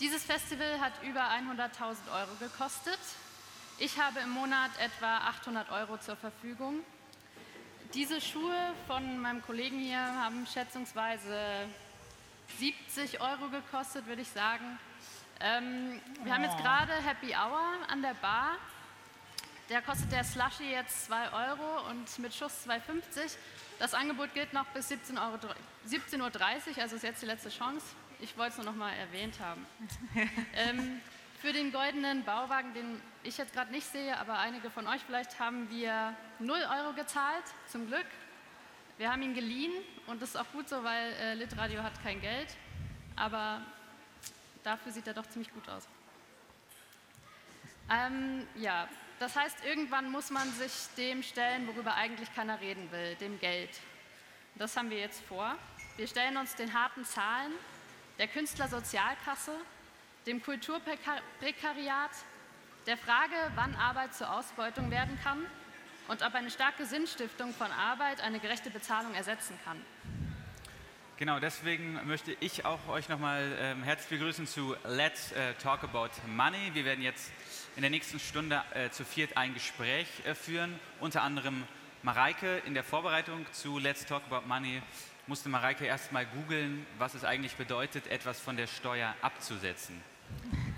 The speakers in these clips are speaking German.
Dieses Festival hat über 100.000 Euro gekostet. Ich habe im Monat etwa 800 Euro zur Verfügung. Diese Schuhe von meinem Kollegen hier haben schätzungsweise 70 Euro gekostet, würde ich sagen. Ähm, wir haben jetzt Oh. gerade Happy Hour an der Bar. Der kostet der Slushy jetzt 2 Euro und mit Schuss 2,50. Das Angebot gilt noch bis 17 Euro, 17.30 Uhr, also ist jetzt die letzte Chance. Ich wollte es nur noch mal erwähnt haben. ähm, für den goldenen Bauwagen, den ich jetzt gerade nicht sehe, aber einige von euch vielleicht, haben wir 0 Euro gezahlt, zum Glück. Wir haben ihn geliehen und das ist auch gut so, weil äh, Litradio hat kein Geld. Aber dafür sieht er doch ziemlich gut aus. Ähm, ja, das heißt, irgendwann muss man sich dem stellen, worüber eigentlich keiner reden will, dem Geld. Das haben wir jetzt vor. Wir stellen uns den harten Zahlen, der Künstlersozialkasse, dem Kulturprekariat, der Frage, wann Arbeit zur Ausbeutung werden kann und ob eine starke Sinnstiftung von Arbeit eine gerechte Bezahlung ersetzen kann. Genau, deswegen möchte ich auch euch nochmal ähm, herzlich begrüßen zu Let's äh, Talk About Money. Wir werden jetzt in der nächsten Stunde äh, zu viert ein Gespräch äh, führen. Unter anderem Mareike in der Vorbereitung zu Let's Talk About Money musste Mareike erstmal googeln, was es eigentlich bedeutet, etwas von der Steuer abzusetzen.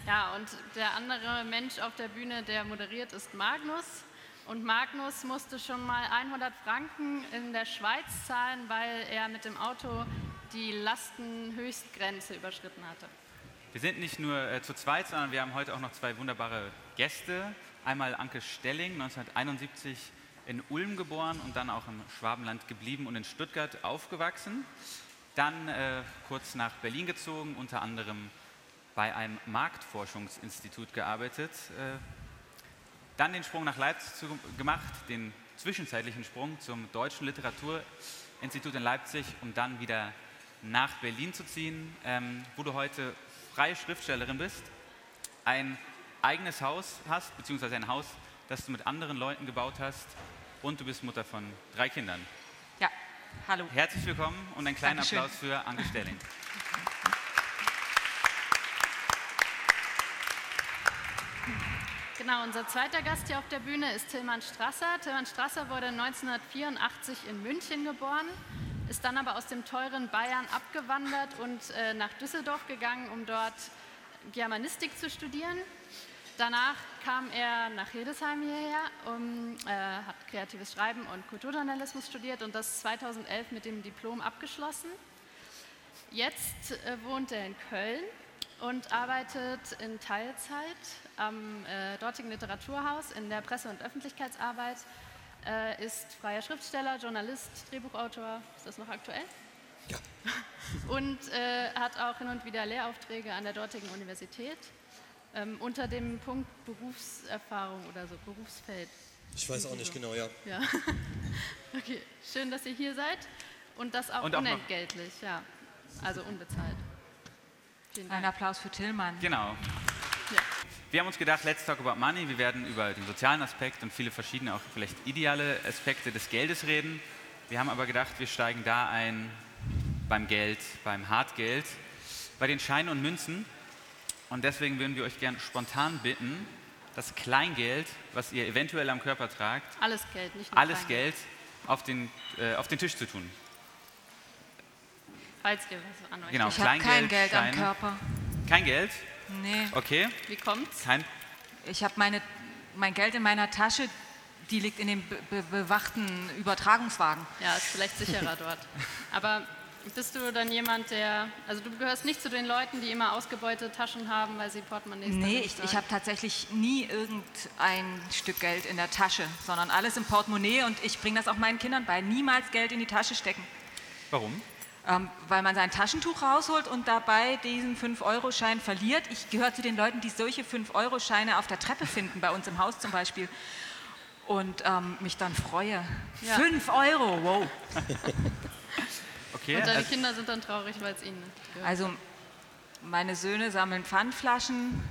Ja, und der andere Mensch auf der Bühne, der moderiert, ist Magnus. Und Magnus musste schon mal 100 Franken in der Schweiz zahlen, weil er mit dem Auto die Lastenhöchstgrenze überschritten hatte. Wir sind nicht nur äh, zu zweit, sondern wir haben heute auch noch zwei wunderbare Gäste. Einmal Anke Stelling, 1971 in Ulm geboren und dann auch im Schwabenland geblieben und in Stuttgart aufgewachsen. Dann äh, kurz nach Berlin gezogen, unter anderem bei einem Marktforschungsinstitut gearbeitet. Äh, dann den Sprung nach Leipzig gemacht, den zwischenzeitlichen Sprung zum Deutschen Literaturinstitut in Leipzig, um dann wieder nach Berlin zu ziehen, ähm, wo du heute freie Schriftstellerin bist, ein eigenes Haus hast, beziehungsweise ein Haus, das du mit anderen Leuten gebaut hast und du bist Mutter von drei Kindern. Ja, hallo. Herzlich willkommen und einen kleinen Dankeschön. Applaus für Anke Stelling. Genau, unser zweiter Gast hier auf der Bühne ist Tilman Strasser. Tilman Strasser wurde 1984 in München geboren, ist dann aber aus dem teuren Bayern abgewandert und äh, nach Düsseldorf gegangen, um dort Germanistik zu studieren. Danach kam er nach Hildesheim hierher, um, äh, hat kreatives Schreiben und Kulturjournalismus studiert und das 2011 mit dem Diplom abgeschlossen. Jetzt äh, wohnt er in Köln und arbeitet in Teilzeit am äh, dortigen Literaturhaus in der Presse- und Öffentlichkeitsarbeit, äh, ist freier Schriftsteller, Journalist, Drehbuchautor, ist das noch aktuell? Ja. Und äh, hat auch hin und wieder Lehraufträge an der dortigen Universität ähm, unter dem Punkt Berufserfahrung oder so, Berufsfeld. Ich weiß auch nicht genau, ja. Ja. Okay, schön, dass ihr hier seid und das auch Und auch unentgeltlich, ja. Also unbezahlt. Vielen Ein. Applaus für Tillmann. Genau. Ja. Wir haben uns gedacht, let's talk about money. Wir werden über den sozialen Aspekt und viele verschiedene, auch vielleicht ideale Aspekte des Geldes reden. Wir haben aber gedacht, wir steigen da ein beim Geld, beim Hartgeld, bei den Scheinen und Münzen. Und deswegen würden wir euch gerne spontan bitten, das Kleingeld, was ihr eventuell am Körper tragt, Alles Geld, nicht nur alles Kleingeld. Geld auf den, äh, auf den Tisch zu tun. Falls ihr was an euch Genau. habt. Ich habe kein Kleingeld, Geld am Scheine. Körper. Kein Geld? Nee, Okay. Wie kommt's? Kein, ich habe meine, mein Geld in meiner Tasche, die liegt in dem be be bewachten Übertragungswagen. Ja, ist vielleicht sicherer dort. Aber bist du dann jemand, der, also du gehörst nicht zu den Leuten, die immer ausgebeutete Taschen haben, weil sie Portemonnaies Nee, darin ich, ich habe tatsächlich nie irgendein Stück Geld in der Tasche, sondern alles im Portemonnaie und ich bringe das auch meinen Kindern bei. Niemals Geld in die Tasche stecken. warum? Ähm, weil man sein Taschentuch rausholt und dabei diesen 5-Euro-Schein verliert. Ich gehöre zu den Leuten, die solche 5-Euro-Scheine auf der Treppe finden, bei uns im Haus zum Beispiel. Und ähm, mich dann freue. Ja. 5 Euro, wow. Okay. Und deine also- Kinder sind dann traurig, weil es ihnen nicht gehört. Also meine Söhne sammeln Pfandflaschen,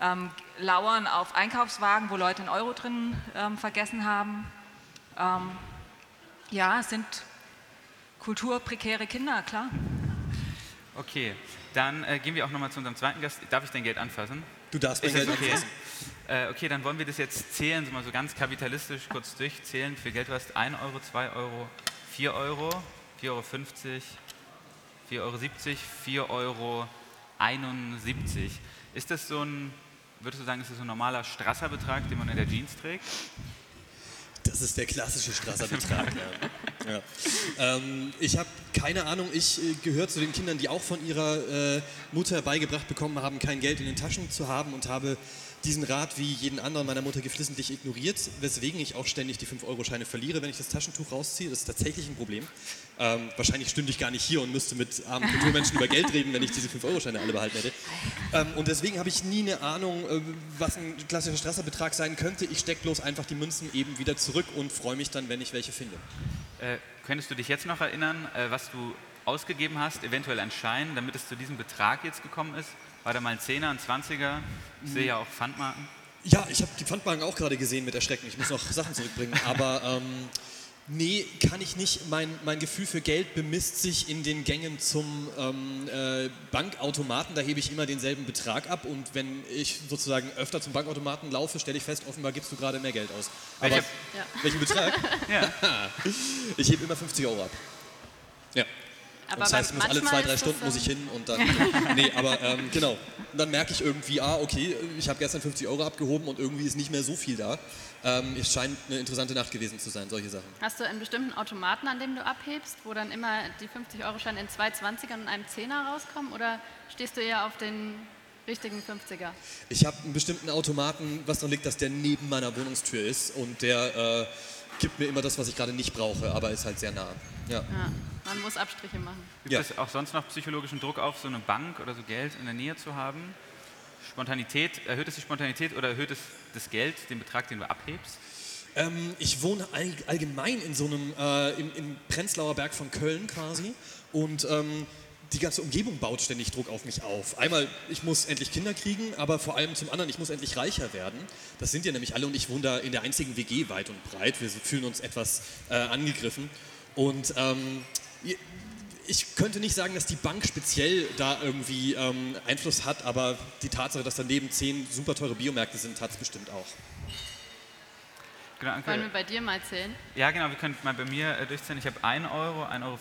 ähm, lauern auf Einkaufswagen, wo Leute einen Euro drin ähm, vergessen haben. Ähm, ja, es sind kulturprekäre Kinder, klar. Okay, dann äh, gehen wir auch nochmal zu unserem zweiten Gast. Darf ich dein Geld anfassen? Du darfst mein Ist Geld okay? anfassen. Äh, okay, dann wollen wir das jetzt zählen, so mal so ganz kapitalistisch kurz durchzählen. Wie viel Geld du hast? 1 Euro, 2 Euro, 4 Euro, 4,50 Euro, 4,70 Euro, 4 Euro 71. Ist das so ein, würdest du sagen, ist das so ein normaler Strasserbetrag, den man in der Jeans trägt? Das ist der klassische Strasserbetrag. ja. Ja. Ähm, ich habe keine Ahnung, ich äh, gehöre zu den Kindern, die auch von ihrer äh, Mutter beigebracht bekommen haben, kein Geld in den Taschen zu haben und habe diesen Rat wie jeden anderen meiner Mutter geflissentlich ignoriert, weswegen ich auch ständig die 5-Euro-Scheine verliere, wenn ich das Taschentuch rausziehe. Das ist tatsächlich ein Problem. Ähm, wahrscheinlich stünde ich gar nicht hier und müsste mit armen Kulturmenschen über Geld reden, wenn ich diese 5-Euro-Scheine alle behalten hätte. Ähm, und deswegen habe ich nie eine Ahnung, äh, was ein klassischer Strasserbetrag sein könnte. Ich stecke bloß einfach die Münzen eben wieder zurück und freue mich dann, wenn ich welche finde. Äh, könntest du dich jetzt noch erinnern, äh, was du ausgegeben hast, eventuell ein Schein, damit es zu diesem Betrag jetzt gekommen ist? War da mal ein Zehner, ein Zwanziger? Ich sehe ja auch Pfandmarken. Ja, ich habe die Pfandbanken auch gerade gesehen mit Erschrecken. Ich muss noch Sachen zurückbringen. Aber ähm, nee, kann ich nicht. Mein, mein Gefühl für Geld bemisst sich in den Gängen zum ähm, äh, Bankautomaten. Da hebe ich immer denselben Betrag ab. Und wenn ich sozusagen öfter zum Bankautomaten laufe, stelle ich fest, offenbar gibst du gerade mehr Geld aus. Aber Welche- Ja. welchen Betrag? Ja. Ich hebe immer 50 Euro ab. Ja. Aber das heißt, ich muss alle zwei, drei Stunden muss ich hin und dann. nee, aber ähm, genau. Und dann merke ich irgendwie, ah, okay, ich habe gestern 50 Euro abgehoben und irgendwie ist nicht mehr so viel da. Ähm, es scheint eine interessante Nacht gewesen zu sein, solche Sachen. Hast du einen bestimmten Automaten, an dem du abhebst, wo dann immer die 50-Euro-Scheine in zwei 20ern und einem 10er rauskommen? Oder stehst du eher auf den richtigen 50er? Ich habe einen bestimmten Automaten, was daran liegt, dass der neben meiner Wohnungstür ist und der äh, gibt mir immer das, was ich gerade nicht brauche, aber ist halt sehr nah. Ja. Ja, man muss Abstriche machen. Gibt Ja. es auch sonst noch psychologischen Druck auf, so eine Bank oder so Geld in der Nähe zu haben? Spontanität, erhöht es die Spontanität oder erhöht es das Geld, den Betrag, den du abhebst? Ähm, ich wohne all, allgemein in so einem, äh, im, im Prenzlauer Berg von Köln quasi und ähm, die ganze Umgebung baut ständig Druck auf mich auf. Einmal, ich muss endlich Kinder kriegen, aber vor allem zum anderen, ich muss endlich reicher werden. Das sind ja nämlich alle und ich wohne da in der einzigen WG weit und breit. Wir fühlen uns etwas äh, angegriffen und ähm, ich könnte nicht sagen, dass die Bank speziell da irgendwie ähm, Einfluss hat, aber die Tatsache, dass daneben zehn super teure Biomärkte sind, hat es bestimmt auch. Genau, Anke. Wollen wir bei dir mal zählen? Ja, genau, wir können mal bei mir äh, durchzählen. Ich habe 1 Euro, 1,50 Euro,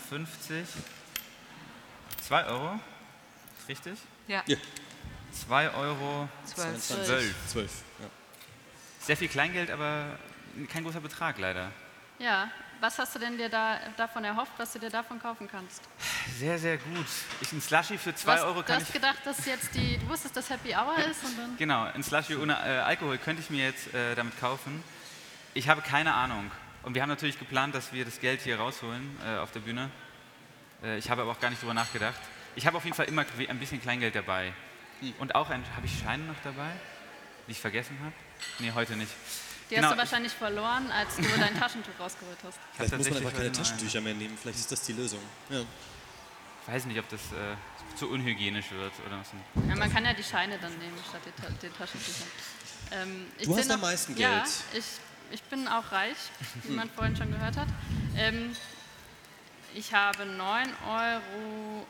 2 Euro, ist richtig? Ja. Ja. 2 Euro, Zwölf. 12. Zwölf. Ja. Sehr viel Kleingeld, aber kein großer Betrag leider. Ja. Was hast du denn dir da, davon erhofft, was du dir davon kaufen kannst? Sehr, sehr gut. Ich ein Slushy für Du 2 hast, Euro du kann hast ich... gedacht, dass jetzt die, du wusstest, dass Happy Hour ist und dann... Genau, ein Slushy ohne äh, Alkohol könnte ich mir jetzt äh, damit kaufen. Ich habe keine Ahnung. Und wir haben natürlich geplant, dass wir das Geld hier rausholen äh, auf der Bühne. Äh, ich habe aber auch gar nicht drüber nachgedacht. Ich habe auf jeden Fall immer ein bisschen Kleingeld dabei. Und auch ein, habe ich Scheine noch dabei, die ich vergessen habe? Nee, heute nicht. Die Genau, hast du wahrscheinlich verloren, als du dein Taschentuch rausgeholt hast. Ich Vielleicht muss man einfach keine. Taschentücher mehr nehmen. Vielleicht ist das die Lösung. Ja. Ich weiß nicht, ob das äh, zu unhygienisch wird oder was. Ja, man kann ja die Scheine dann nehmen statt die Ta- den Taschentüchern. Ähm, ich Du hast am meisten Ja, Geld. ich, ich bin auch reich, wie man vorhin schon gehört hat. Ähm, ich habe 9,80 Euro,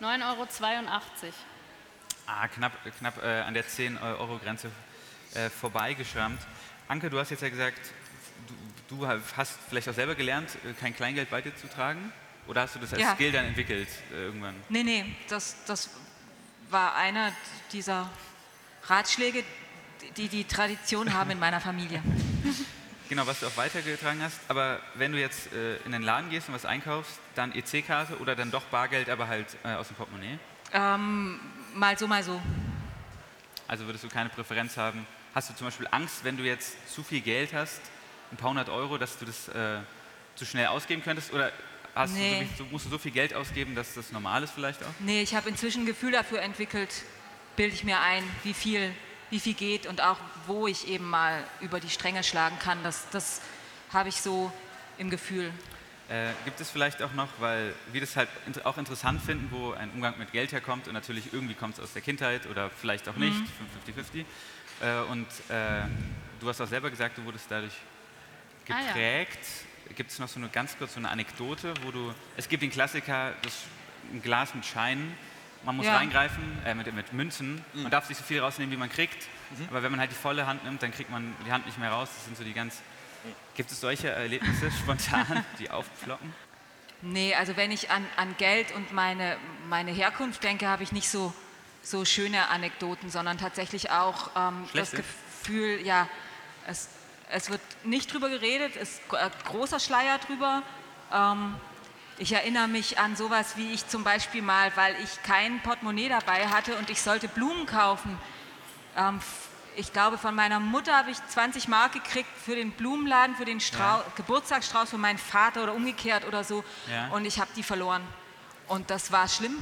9,82 Euro. Ah, knapp, knapp äh, an der 10-Euro-Grenze äh, vorbeigeschrammt. Anke, du hast jetzt ja gesagt, du, du hast vielleicht auch selber gelernt, äh, kein Kleingeld bei dir zu tragen? Oder hast du das als Ja. Skill dann entwickelt äh, irgendwann? Nee, nee, das, das war einer dieser Ratschläge, die die Tradition haben in meiner Familie. Genau, was du auch weitergetragen hast. Aber wenn du jetzt äh, in den Laden gehst und was einkaufst, dann EC-Karte oder dann doch Bargeld, aber halt äh, aus dem Portemonnaie? Ähm, mal so, mal so. Also würdest du keine Präferenz haben? Hast du zum Beispiel Angst, wenn du jetzt zu viel Geld hast, ein paar hundert Euro, dass du das äh, zu schnell ausgeben könntest? Oder Nee. du musst du so viel Geld ausgeben, dass das normal ist vielleicht auch? Nee, ich habe inzwischen ein Gefühl dafür entwickelt, bilde ich mir ein, wie viel, wie viel geht und auch wo ich eben mal über die Stränge schlagen kann. Das, das habe ich so im Gefühl. Äh, gibt es vielleicht auch noch, weil wir das halt auch interessant finden, wo ein Umgang mit Geld herkommt und natürlich irgendwie kommt es aus der Kindheit oder vielleicht auch nicht, 50-50. Äh, und äh, du hast auch selber gesagt, du wurdest dadurch Ah, ja. geprägt. gibt es noch so eine ganz kurz so eine Anekdote, wo du, es gibt den Klassiker, das, ein Glas mit Scheinen, man muss Ja. reingreifen, äh, mit, mit Münzen, man darf sich so viel rausnehmen, wie man kriegt, aber wenn man halt die volle Hand nimmt, dann kriegt man die Hand nicht mehr raus, das sind so die ganz, gibt es solche Erlebnisse spontan, die aufploppen? Nee, also wenn ich an, an Geld und meine, meine Herkunft denke, habe ich nicht so, so schöne Anekdoten, sondern tatsächlich auch ähm, das? Gefühl, ja, es, es wird nicht drüber geredet, es ist äh, großer Schleier drüber. Ähm, ich erinnere mich an sowas wie ich zum Beispiel mal, weil ich kein Portemonnaie dabei hatte und ich sollte Blumen kaufen. Ähm, ich glaube, von meiner Mutter habe ich 20 Mark gekriegt für den Blumenladen, für den Strau Geburtstagsstrauß von meinem Vater oder umgekehrt oder so. Ja. Und ich habe die verloren. Und das war schlimm.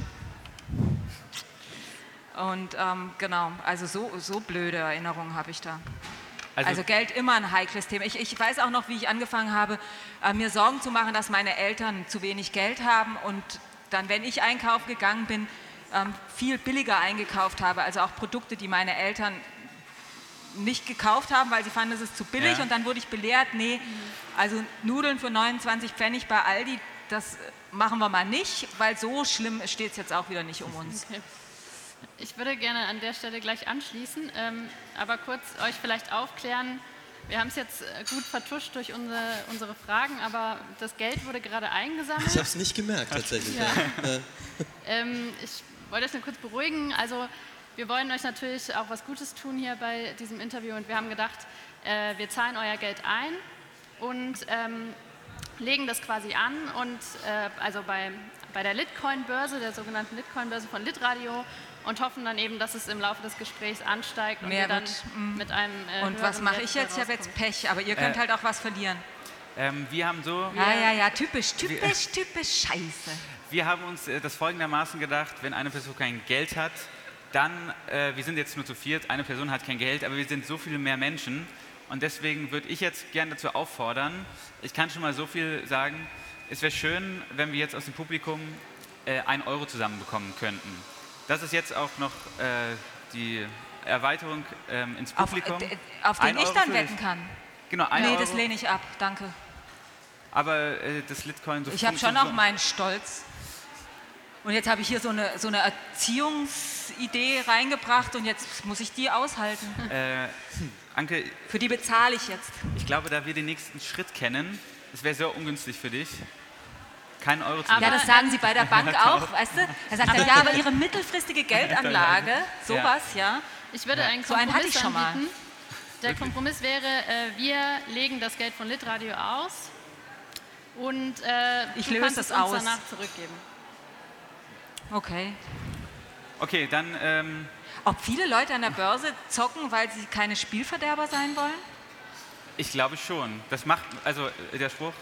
Und ähm, genau, also so, so blöde Erinnerungen habe ich da. Also, Geld immer ein heikles Thema. Ich, ich weiß auch noch, wie ich angefangen habe, äh, mir Sorgen zu machen, dass meine Eltern zu wenig Geld haben und dann, wenn ich einkaufen gegangen bin, ähm, viel billiger eingekauft habe. Also auch Produkte, die meine Eltern nicht gekauft haben, weil sie fanden, es ist zu billig. Ja. Und dann wurde ich belehrt, nee, also Nudeln für 29 Pfennig bei Aldi, das äh, machen wir mal nicht, weil so schlimm steht es jetzt auch wieder nicht um uns. Okay. Ich würde gerne an der Stelle gleich anschließen, ähm, aber kurz euch vielleicht aufklären. Wir haben es jetzt äh, gut vertuscht durch unsere, unsere Fragen, aber das Geld wurde gerade Ich eingesammelt. habe es nicht gemerkt tatsächlich. Ja. Ja. Ähm, ich wollte euch nur kurz beruhigen. Also wir wollen euch natürlich auch was Gutes tun hier bei diesem Interview und wir haben gedacht, äh, wir zahlen euer Geld ein und ähm, legen das quasi an und äh, also bei, bei der Litcoin-Börse, der sogenannten Litcoin-Börse von Litradio und hoffen dann eben, dass es im Laufe des Gesprächs ansteigt und Mehr wir dann wird, mm. mit einem äh, Und was mache ich jetzt? Ich habe jetzt. Pech, aber ihr könnt Äh, halt auch was verlieren. Ähm, wir haben so, Ja, ja, ja, typisch, typisch, typisch scheiße. Wir haben uns äh, das folgendermaßen gedacht, wenn eine Person kein Geld hat, dann, äh, wir sind jetzt nur zu viert, eine Person hat kein Geld, aber wir sind so viele mehr Menschen und deswegen würde ich jetzt gerne dazu auffordern, ich kann schon mal so viel sagen, es wäre schön, wenn wir jetzt aus dem Publikum äh, einen Euro zusammenbekommen könnten. Das ist jetzt auch noch äh, die Erweiterung ähm, ins Auf, Publikum. äh, auf Ein den ich Euro dann wetten kann. Genau, ein Nee, Euro, das lehne ich ab, danke. aber äh, das Litcoin so Ich habe schon auch so- meinen Stolz. Und jetzt habe ich hier so eine, so eine Erziehungsidee reingebracht und jetzt muss ich die aushalten. Äh, Anke, Für die bezahle ich jetzt. Ich glaube, da wir den nächsten Schritt kennen, es wäre sehr ungünstig für dich, keinen Euro zu Aber- Ja, das sagen sie bei der Bank auch, weißt du? Er sagt dann, ja, aber ihre mittelfristige Geldanlage, sowas, ja. Ich würde einen So einen hatte Kompromiss ich schon mal. Der Kompromiss wäre, äh, wir legen das Geld von Litradio aus und äh, Ich du löse kannst das es uns aus. danach zurückgeben. Okay. Okay, dann ähm, Ob viele Leute an der Börse zocken, weil sie keine Spielverderber sein wollen? ich glaube schon. Das macht, also äh, der Spruch,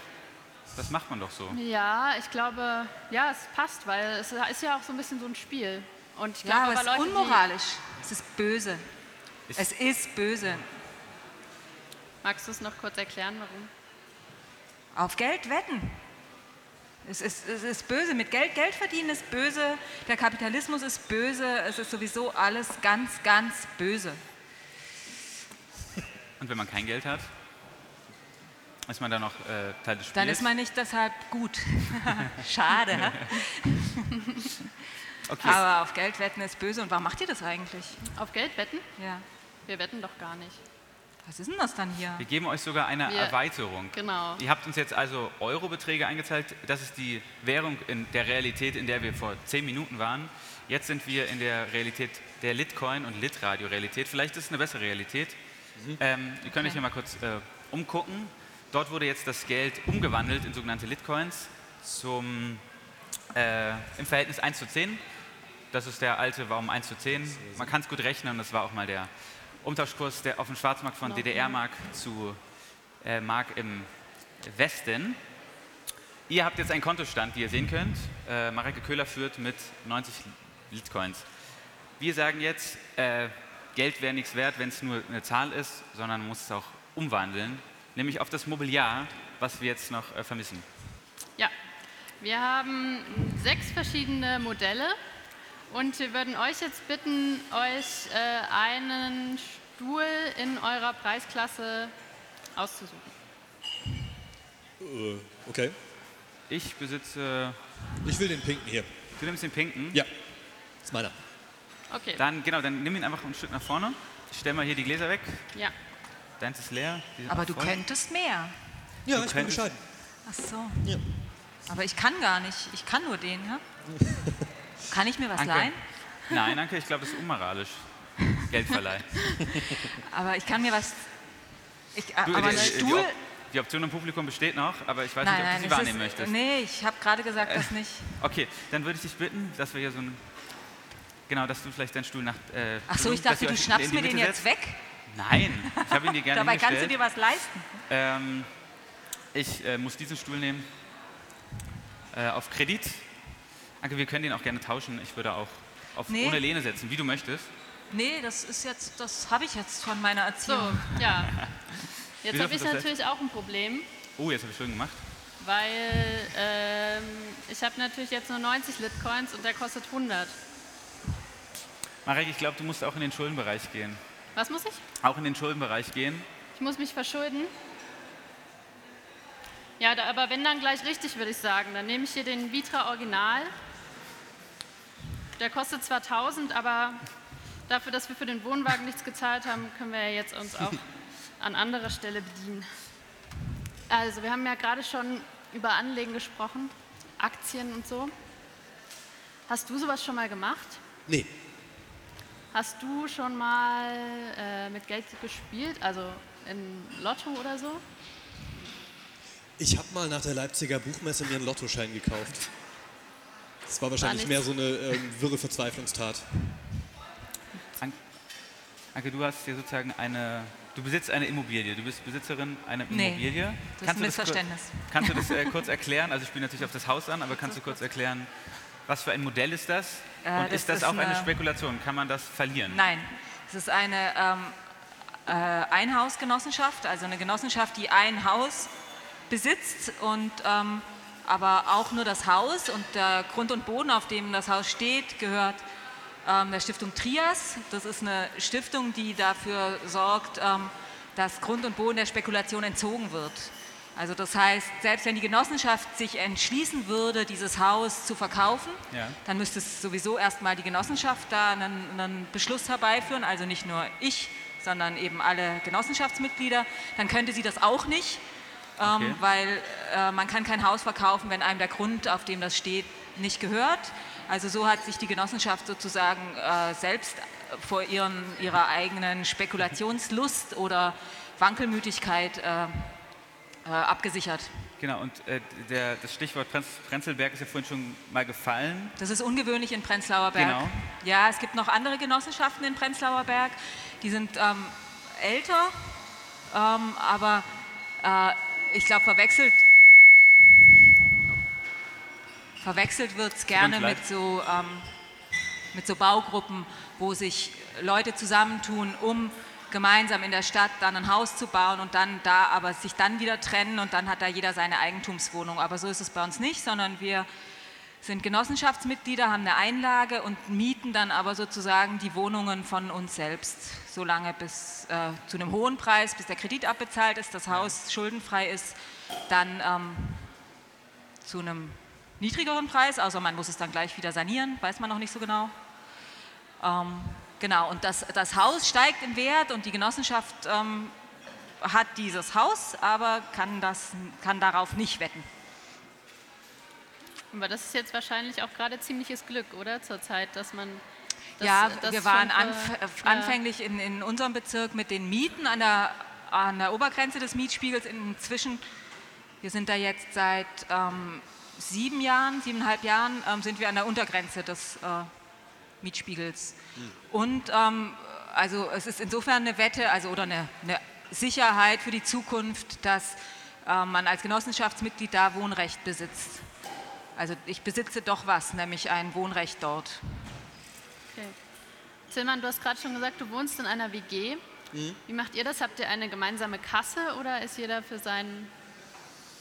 das macht man doch so. Ja, ich glaube, ja, es passt, weil es ist ja auch so ein bisschen so ein Spiel. Und ich Ja, glaube, aber es ist Leute, unmoralisch. Es ist böse. Ist- Es ist böse. magst du es noch kurz erklären, warum? Auf Geld wetten. Es ist, es ist böse. Mit Geld Geld verdienen ist böse. Der Kapitalismus ist böse. Es ist sowieso alles ganz, ganz böse. Und wenn man kein Geld hat, ist man dann noch äh, Teil des Spiels. Dann ist man nicht deshalb gut. Schade. okay. Aber auf Geld wetten ist böse. Und warum macht ihr das eigentlich? Auf Geld wetten? Ja. Wir wetten doch gar nicht. Was ist denn das dann hier? Wir geben euch sogar eine Wir- Erweiterung. Genau. Ihr habt uns jetzt also Eurobeträge eingezahlt. Das ist die Währung in der Realität, in der wir vor zehn Minuten waren. Jetzt sind wir in der Realität der Litcoin- und Litradio-Realität. Vielleicht ist es eine bessere Realität. Ähm, ihr könnt euch hier mal kurz äh, umgucken. Dort wurde jetzt das Geld umgewandelt in sogenannte Litcoins zum, äh, im Verhältnis 1 zu 10. Das ist der alte Warum 1 zu 10. Man kann es gut rechnen. Das war auch mal der Umtauschkurs der auf dem Schwarzmarkt von. DDR-Mark zu äh, Mark im Westen. Ihr habt jetzt einen Kontostand, wie ihr sehen könnt. Äh, Mareike Köhler führt mit 90 Litcoins. Wir sagen jetzt, äh, Geld wäre nichts wert, wenn es nur eine Zahl ist, sondern man muss es auch umwandeln, nämlich auf das Mobiliar, was wir jetzt noch äh, vermissen. Ja, wir haben sechs verschiedene Modelle und wir würden euch jetzt bitten, euch äh, einen Stuhl in eurer Preisklasse auszusuchen. Äh, okay. Ich besitze. Ich will den pinken hier. Du nimmst den pinken? Ja, ist meiner. Okay. Dann, genau, dann nimm ihn einfach ein Stück nach vorne. Ich stell mal hier die Gläser weg. Ja. Deins ist leer. die Aber du voll. könntest mehr. Ja, Du ich bin könntest- bescheiden. Ach so. Ja. Aber ich kann gar nicht. Ich kann nur den, ja? Kann ich mir was Danke. leihen? Nein, danke, ich glaube, das ist unmoralisch. Geldverleih. Aber ich kann mir was. Ich, äh, Du, aber die, die, Stuhl. Op- die Option im Publikum besteht noch, aber ich weiß Nein, nicht, ob nein, du sie wahrnehmen ist, möchtest. Nee, ich habe gerade gesagt, das nicht. Okay, dann würde ich dich bitten, dass wir hier so ein. Genau, dass du vielleicht deinen Stuhl nach. Äh, Ach so, ich dachte, du schnappst die mir den jetzt weg. Nein, ich habe ihn dir gerne Dabei kannst du dir was leisten. Ähm, ich äh, muss diesen Stuhl nehmen. Äh, auf Kredit. Anke, wir können den auch gerne tauschen. Ich würde auch auf Nee. ohne Lehne setzen, wie du möchtest. Nee, das ist jetzt, das habe ich jetzt von meiner So, Erziehung. ja. Jetzt habe ich natürlich auch ein Problem, Oh, jetzt habe ich schön gemacht. weil ähm, ich habe natürlich jetzt nur 90 Litcoins und der kostet 100. Marek, ich glaube, du musst auch in den Schuldenbereich gehen. Was muss ich? Auch in den Schuldenbereich gehen. Ich muss mich verschulden. Ja, da, aber wenn dann gleich richtig, würde ich sagen. Dann nehme ich hier den Vitra Original. Der kostet zwar 1000, aber dafür, dass wir für den Wohnwagen nichts gezahlt haben, können wir ja jetzt uns auch an anderer Stelle bedienen. Also, wir haben ja gerade schon über Anlegen gesprochen, Aktien und so. Hast du sowas schon mal gemacht? Nee, Hast du schon mal äh, mit Geld gespielt, also in Lotto oder so? ich habe mal nach der Leipziger Buchmesse mir einen Lottoschein gekauft. Das war wahrscheinlich nichts. mehr so eine ähm, wirre Verzweiflungstat. An- Anke, du hast hier sozusagen eine. Du besitzt eine Immobilie. Du bist Besitzerin einer Nee, Immobilie. Das ist ein du das, Missverständnis. kannst du das äh, kurz erklären? Also ich spiele natürlich auf das Haus an, aber kannst du kurz erklären, was für ein Modell ist das? Äh, Und das ist das ist auch eine eine- Spekulation? Kann man das verlieren? Nein, es ist eine ähm, äh, Einhausgenossenschaft, also eine Genossenschaft, die ein Haus besitzt und ähm, aber auch nur das Haus und der Grund und Boden, auf dem das Haus steht, gehört ähm, der Stiftung Trias. Das ist eine Stiftung, die dafür sorgt, ähm, dass Grund und Boden der Spekulation entzogen wird. Also das heißt, selbst wenn die Genossenschaft sich entschließen würde, dieses Haus zu verkaufen, Ja. dann müsste es sowieso erstmal die Genossenschaft da einen, einen Beschluss herbeiführen, also nicht nur ich, sondern eben alle Genossenschaftsmitglieder. Dann könnte sie das auch nicht, ähm, Okay. weil äh, man kann kein Haus verkaufen, wenn einem der Grund, auf dem das steht, nicht gehört. Also so hat sich die Genossenschaft sozusagen äh, selbst vor ihren, ihrer eigenen Spekulationslust oder Wankelmütigkeit äh, äh, abgesichert. Genau, und äh, der, das Stichwort Prenz, Prenzlberg ist ja vorhin schon mal gefallen. Das ist ungewöhnlich in Prenzlauer Berg. Genau. Ja, es gibt noch andere Genossenschaften in Prenzlauer Berg, die sind ähm, älter, ähm, aber äh, ich glaube, verwechselt, verwechselt wird es gerne mit so, ähm, mit so Baugruppen, wo sich Leute zusammentun, um gemeinsam in der Stadt dann ein Haus zu bauen und dann da aber sich dann wieder trennen und dann hat da jeder seine Eigentumswohnung. Aber so ist es bei uns nicht, sondern wir sind Genossenschaftsmitglieder, haben eine Einlage und mieten dann aber sozusagen die Wohnungen von uns selbst, solange bis äh, zu einem hohen Preis, bis der Kredit abbezahlt ist, das Haus schuldenfrei ist, dann ähm, zu einem niedrigeren Preis, außer man muss es dann gleich wieder sanieren, weiß man noch nicht so genau. Ähm, genau, und das, das Haus steigt im Wert und die Genossenschaft ähm, hat dieses Haus, aber kann, das, kann darauf nicht wetten. Aber das ist jetzt wahrscheinlich auch gerade ziemliches Glück, oder? Zurzeit, dass man. Das, ja, das wir waren anf ja. anfänglich in, in unserem Bezirk mit den Mieten an der, an der Obergrenze des Mietspiegels. Inzwischen, wir sind da jetzt seit ähm, sieben Jahren, siebeneinhalb Jahren, ähm, sind wir an der Untergrenze des äh, Mietspiegels. Und ähm, also es ist insofern eine Wette, also oder eine, eine Sicherheit für die Zukunft, dass äh, man als Genossenschaftsmitglied da Wohnrecht besitzt. Also ich besitze doch was, nämlich ein Wohnrecht dort. Okay. Tillmann, du hast gerade schon gesagt, du wohnst in einer WG. Mhm. Wie macht ihr das? Habt ihr eine gemeinsame Kasse oder ist jeder für sein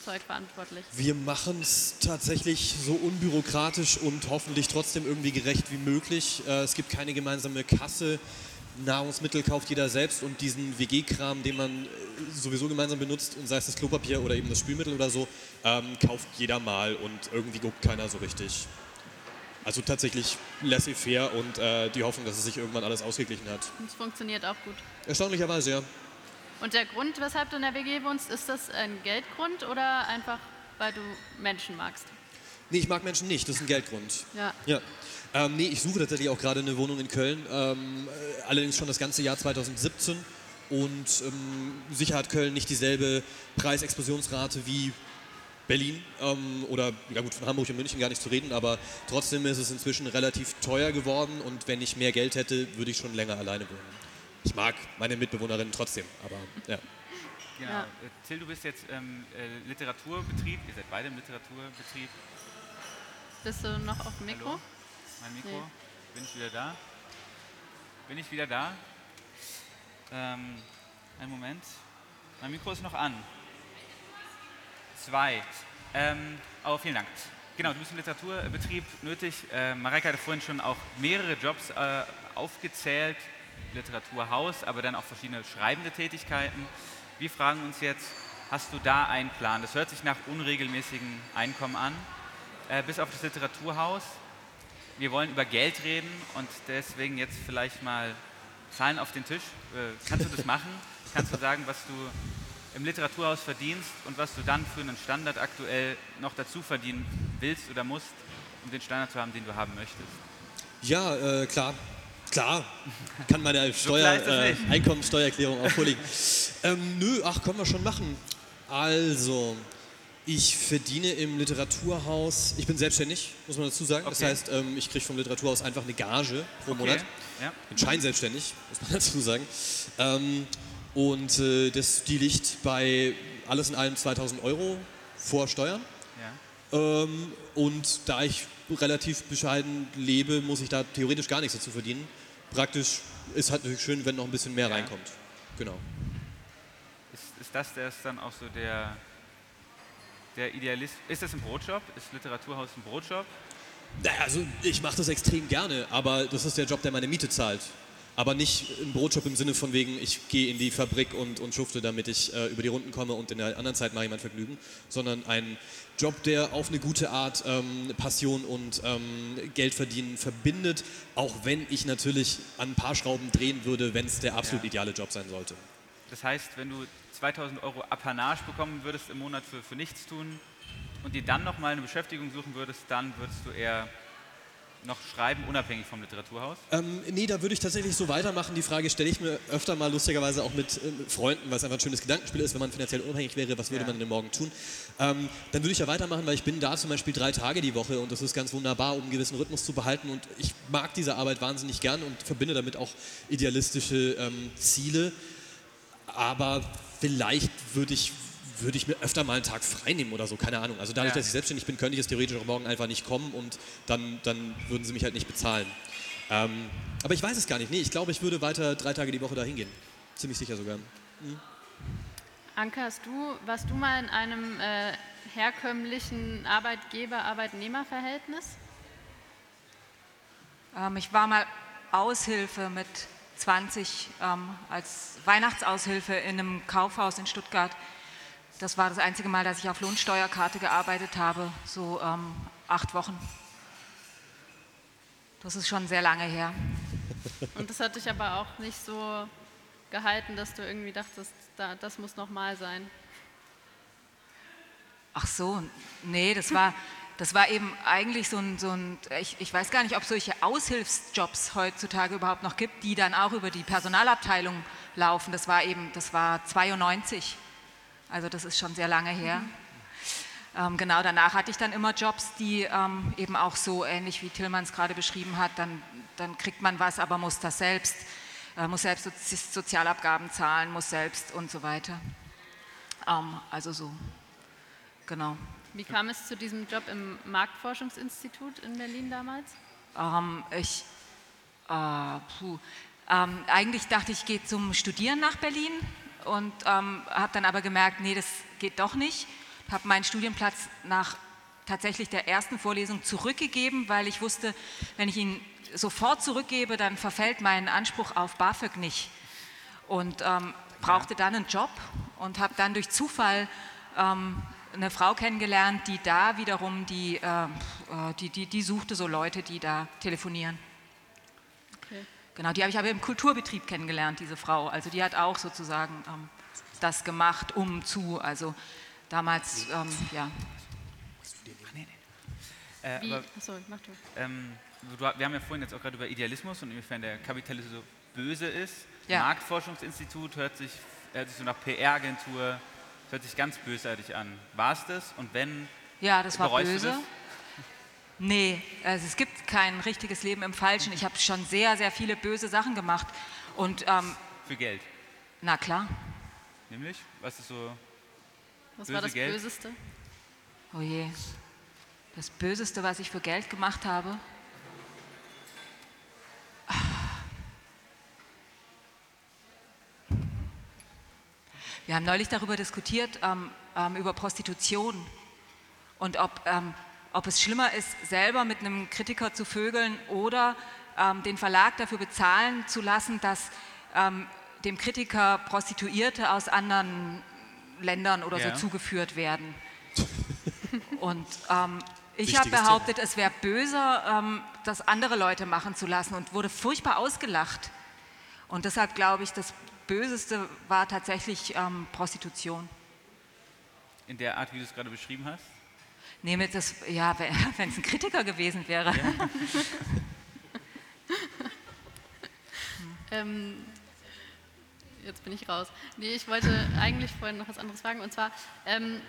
Zeug verantwortlich? Wir machen es tatsächlich so unbürokratisch und hoffentlich trotzdem irgendwie gerecht wie möglich. Äh, es gibt keine gemeinsame Kasse. Nahrungsmittel kauft jeder selbst und diesen WG-Kram, den man äh, sowieso gemeinsam benutzt, und sei es das Klopapier oder eben das Spülmittel oder so, ähm, kauft jeder mal und irgendwie guckt keiner so richtig. Also tatsächlich laissez-faire und äh, die Hoffnung, dass es sich irgendwann alles ausgeglichen hat. Und es funktioniert auch gut. Erstaunlicherweise, ja. Und der Grund, weshalb du in der WG wohnst, ist das ein Geldgrund oder einfach, weil du Menschen magst? Nee, ich mag Menschen nicht, das ist ein Geldgrund. Ja. Ja. Ähm, nee, ich suche tatsächlich auch gerade eine Wohnung in Köln, ähm, äh, allerdings schon das ganze Jahr 2017. Und ähm, sicher hat Köln nicht dieselbe Preisexplosionsrate wie Berlin ähm, oder ja gut, von Hamburg und München gar nicht zu reden, aber trotzdem ist es inzwischen relativ teuer geworden und wenn ich mehr Geld hätte, würde ich schon länger alleine wohnen. Ich mag meine Mitbewohnerinnen trotzdem, aber ja. Genau. Ja. Till, du bist jetzt ähm, äh, Literaturbetrieb, ihr seid beide im Literaturbetrieb. Bist du noch auf dem Mikro? Hallo? Mein Mikro. Nee. Bin ich wieder da? Bin ich wieder da? Ähm, einen Moment. Mein Mikro ist noch an. Zwei. Ähm, aber vielen Dank. Genau, du bist im Literaturbetrieb nötig. Äh, Mareike hatte vorhin schon auch mehrere Jobs äh, aufgezählt. Literaturhaus, aber dann auch verschiedene schreibende Tätigkeiten. Wir fragen uns jetzt, hast du da einen Plan? Das hört sich nach unregelmäßigem Einkommen an. Äh, bis auf das Literaturhaus. Wir wollen über Geld reden und deswegen jetzt vielleicht mal Zahlen auf den Tisch. Äh, kannst du das machen? Kannst du sagen, was du im Literaturhaus verdienst und was du dann für einen Standard aktuell noch dazu verdienen willst oder musst, um den Standard zu haben, den du haben möchtest? Ja, äh, klar. Klar, kann meine Steuer, das äh. Einkommensteuererklärung auch vorlegen. ähm, nö, ach, können wir schon machen. Also, ich verdiene im Literaturhaus, ich bin selbstständig, muss man dazu sagen. Das Okay. heißt, ähm, ich kriege vom Literaturhaus einfach eine Gage pro Okay. Monat. Ja. bin scheinselbstständig, muss man dazu sagen. Ähm, und äh, das, die liegt bei alles in allem 2000 Euro vor Steuern. Ja. Ähm, und da ich relativ bescheiden lebe, muss ich da theoretisch gar nichts dazu verdienen. Praktisch ist halt natürlich schön, wenn noch ein bisschen mehr Ja. reinkommt. Genau. Ist, ist das der ist dann auch so der, der Idealist? Ist das ein Brotjob? Ist Literaturhaus ein Brotjob? Naja, also ich mache das extrem gerne, aber das ist der Job, der meine Miete zahlt. Aber nicht ein Brotjob im Sinne von wegen, ich gehe in die Fabrik und, und schufte, damit ich äh, über die Runden komme und in der anderen Zeit mache ich mein Vergnügen, sondern ein Job, der auf eine gute Art ähm, Passion und ähm, Geld verdienen verbindet, auch wenn ich natürlich an ein paar Schrauben drehen würde, wenn es der absolut Ja. ideale Job sein sollte. Das heißt, wenn du 2000 Euro Apanage bekommen würdest im Monat für, für nichts tun und dir dann nochmal eine Beschäftigung suchen würdest, dann würdest du eher noch schreiben, unabhängig vom Literaturhaus? Ähm, nee, da würde ich tatsächlich so weitermachen. Die Frage stelle ich mir öfter mal lustigerweise auch mit, äh, mit Freunden, weil es einfach ein schönes Gedankenspiel ist, wenn man finanziell unabhängig wäre, was würde Ja. man denn morgen tun? Ähm, dann würde ich ja weitermachen, weil ich bin da zum Beispiel drei Tage die Woche und das ist ganz wunderbar, um einen gewissen Rhythmus zu behalten und ich mag diese Arbeit wahnsinnig gern und verbinde damit auch idealistische ähm, Ziele. Aber vielleicht würde ich, würde ich mir öfter mal einen Tag frei nehmen oder so, keine Ahnung. Also dadurch, Ja. dass ich selbstständig bin, könnte ich es theoretisch auch morgen einfach nicht kommen und dann, dann würden sie mich halt nicht bezahlen. Ähm, aber ich weiß es gar nicht. Nee, ich glaube, ich würde weiter drei Tage die Woche dahin gehen. Ziemlich sicher sogar. Anke, hast du, warst du mal in einem äh, herkömmlichen Arbeitgeber-Arbeitnehmer-Verhältnis? Ähm, ich war mal Aushilfe mit 20 ähm, als Weihnachtsaushilfe in einem Kaufhaus in Stuttgart. Das war das einzige Mal, dass ich auf Lohnsteuerkarte gearbeitet habe, so ähm, acht Wochen. Das ist schon sehr lange her. Und das hat dich aber auch nicht so gehalten, dass du irgendwie dachtest, da, das muss nochmal sein. Ach so, nee, das war, das war eben eigentlich so ein, so ein ich, ich weiß gar nicht, ob solche Aushilfsjobs heutzutage überhaupt noch gibt, die dann auch über die Personalabteilung laufen. Das war eben, das war 92. Also das ist schon sehr lange her. Ähm, genau, danach hatte ich dann immer Jobs, die ähm, eben auch so ähnlich wie Tillmann es gerade beschrieben hat, dann, dann kriegt man was, aber muss das selbst, äh, muss selbst Sozi Sozialabgaben zahlen, muss selbst und so weiter. Ähm, also so, genau. Wie kam es zu diesem Job im Marktforschungsinstitut in Berlin damals? Ähm, ich, äh, puh. Ähm, eigentlich dachte ich, ich gehe zum Studieren nach Berlin und ähm, habe dann aber gemerkt, nee, das geht doch nicht. Habe meinen Studienplatz nach tatsächlich der ersten Vorlesung zurückgegeben, weil ich wusste, wenn ich ihn sofort zurückgebe, dann verfällt mein Anspruch auf BAföG nicht. Und ähm, brauchte dann einen Job und habe dann durch Zufall ähm, eine Frau kennengelernt, die da wiederum, die, äh, äh, die, die, die suchte so Leute, die da telefonieren. Genau, die habe ich aber im Kulturbetrieb kennengelernt, diese Frau. Also die hat auch sozusagen ähm, das gemacht, um zu, also damals, ähm, ja. Äh, aber, Achso, mach du. ähm, du, wir haben ja vorhin jetzt auch gerade über Idealismus und inwiefern der Kapitalismus so böse ist. Ja. Marktforschungsinstitut hört sich, hört sich so nach PR-Agentur, hört sich ganz bösartig an. War es das? Und wenn, Ja, das war böse. Nee, also es gibt kein richtiges Leben im Falschen. Ich habe schon sehr, sehr viele böse Sachen gemacht. Und ähm, für Geld? na klar, Nämlich, was ist so, Was Böse war das Geld? Böseste? oh je, das Böseste, was ich für Geld gemacht habe. Wir haben neulich darüber diskutiert, ähm, ähm, über Prostitution und ob, ähm, ob es schlimmer ist, selber mit einem Kritiker zu vögeln oder ähm, den Verlag dafür bezahlen zu lassen, dass ähm, dem Kritiker Prostituierte aus anderen Ländern oder Ja. so zugeführt werden. Und ähm, ich habe Thema. behauptet, es wäre böser, ähm, das andere Leute machen zu lassen und wurde furchtbar ausgelacht. Und deshalb glaube ich, das Böseste war tatsächlich ähm, Prostitution. in der Art, wie du es gerade beschrieben hast? Nehme das, ja, wenn es ein Kritiker gewesen wäre. Ähm, jetzt bin ich raus. Nee, ich wollte eigentlich vorhin noch was anderes fragen. Und zwar, ähm,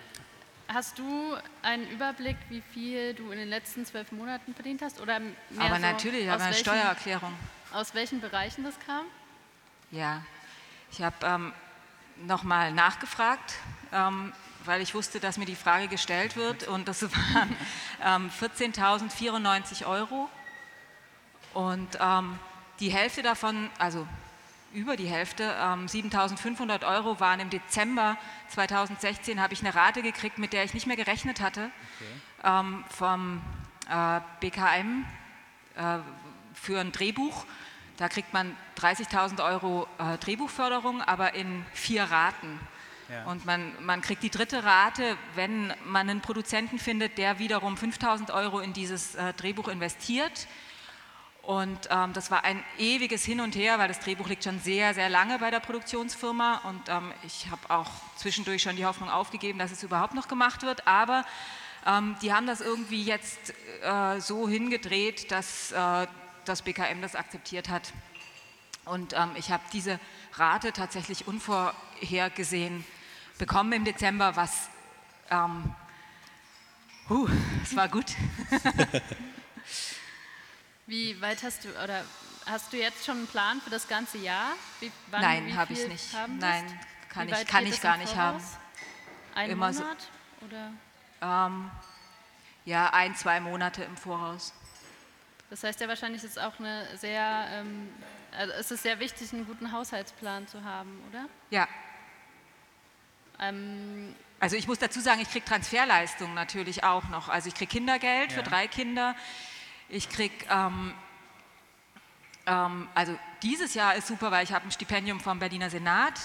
hast du einen Überblick, wie viel du in den letzten zwölf Monaten verdient hast? Oder mehr Aber so natürlich, ich habe eine welchen- Steuererklärung. Aus welchen Bereichen das kam? Ja, ich habe ähm, nochmal nachgefragt, ähm, weil ich wusste, dass mir die Frage gestellt wird und das waren ähm, 14.094 Euro und ähm, die Hälfte davon, also über die Hälfte, ähm, 7.500 Euro waren im Dezember 2016, habe ich eine Rate gekriegt, mit der ich nicht mehr gerechnet hatte, ähm, vom äh, BKM äh, für ein Drehbuch. Da kriegt man 30.000 Euro äh, Drehbuchförderung, aber in vier Raten. Ja. Und man, man kriegt die dritte Rate, wenn man einen Produzenten findet, der wiederum 5.000 Euro in dieses äh, Drehbuch investiert. Und ähm, das war ein ewiges Hin und Her, weil das Drehbuch liegt schon sehr, sehr lange bei der Produktionsfirma. Und ähm, ich habe auch zwischendurch schon die Hoffnung aufgegeben, dass es überhaupt noch gemacht wird. Aber ähm, die haben das irgendwie jetzt äh, so hingedreht, dass äh, das BKM das akzeptiert hat. Und ähm, ich habe diese Rate tatsächlich unvorhergesehen bekommen im Dezember, was, ähm, huh, es war gut. Wie weit hast du, oder hast du jetzt schon einen Plan für das ganze Jahr? Wie, wann, Nein, habe ich nicht. Nein, kann ich, kann ich gar nicht haben. Ein Immer so- Monat? Oder? Ähm, ja, ein, zwei Monate im Voraus. Das heißt ja wahrscheinlich ist es auch eine sehr, ähm, also es ist sehr wichtig, einen guten Haushaltsplan zu haben, oder? Ja, Ähm, also ich muss dazu sagen, ich kriege Transferleistungen natürlich auch noch. Also ich kriege Kindergeld Ja. für drei Kinder. Ich kriege, ähm, ähm, also dieses Jahr ist super, weil ich habe ein Stipendium vom Berliner Senat,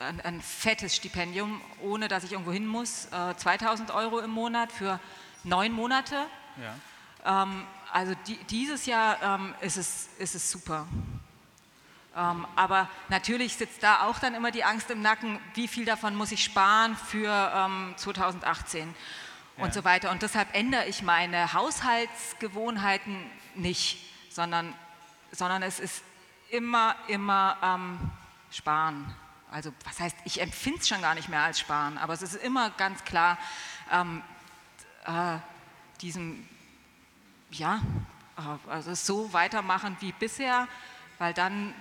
ein, ein fettes Stipendium, ohne dass ich irgendwo hin muss, äh, 2000 Euro im Monat für neun Monate. Ja. Ähm, also die, dieses Jahr ähm, ist, es, ist es super. Ähm, aber natürlich sitzt da auch dann immer die Angst im Nacken, wie viel davon muss ich sparen für ähm, 2018 und Ja. so weiter. Und deshalb ändere ich meine Haushaltsgewohnheiten nicht, sondern, sondern es ist immer, immer ähm, Sparen. Also was heißt, ich empfinde es schon gar nicht mehr als Sparen, aber es ist immer ganz klar ähm, äh, diesem ja, äh, also so weitermachen wie bisher, weil dann,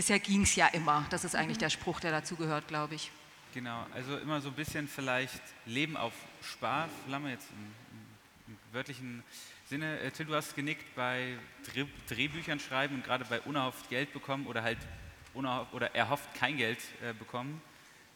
bisher ging es ja immer. Das ist eigentlich der Spruch, der dazu gehört, glaube ich. Genau, also immer so ein bisschen vielleicht Leben auf Sparflamme, jetzt im, im, im wörtlichen Sinne. Äh, Till, du hast genickt bei Dreh, Drehbüchern schreiben und gerade bei unerhofft Geld bekommen oder halt unerhofft, oder erhofft kein Geld äh, bekommen.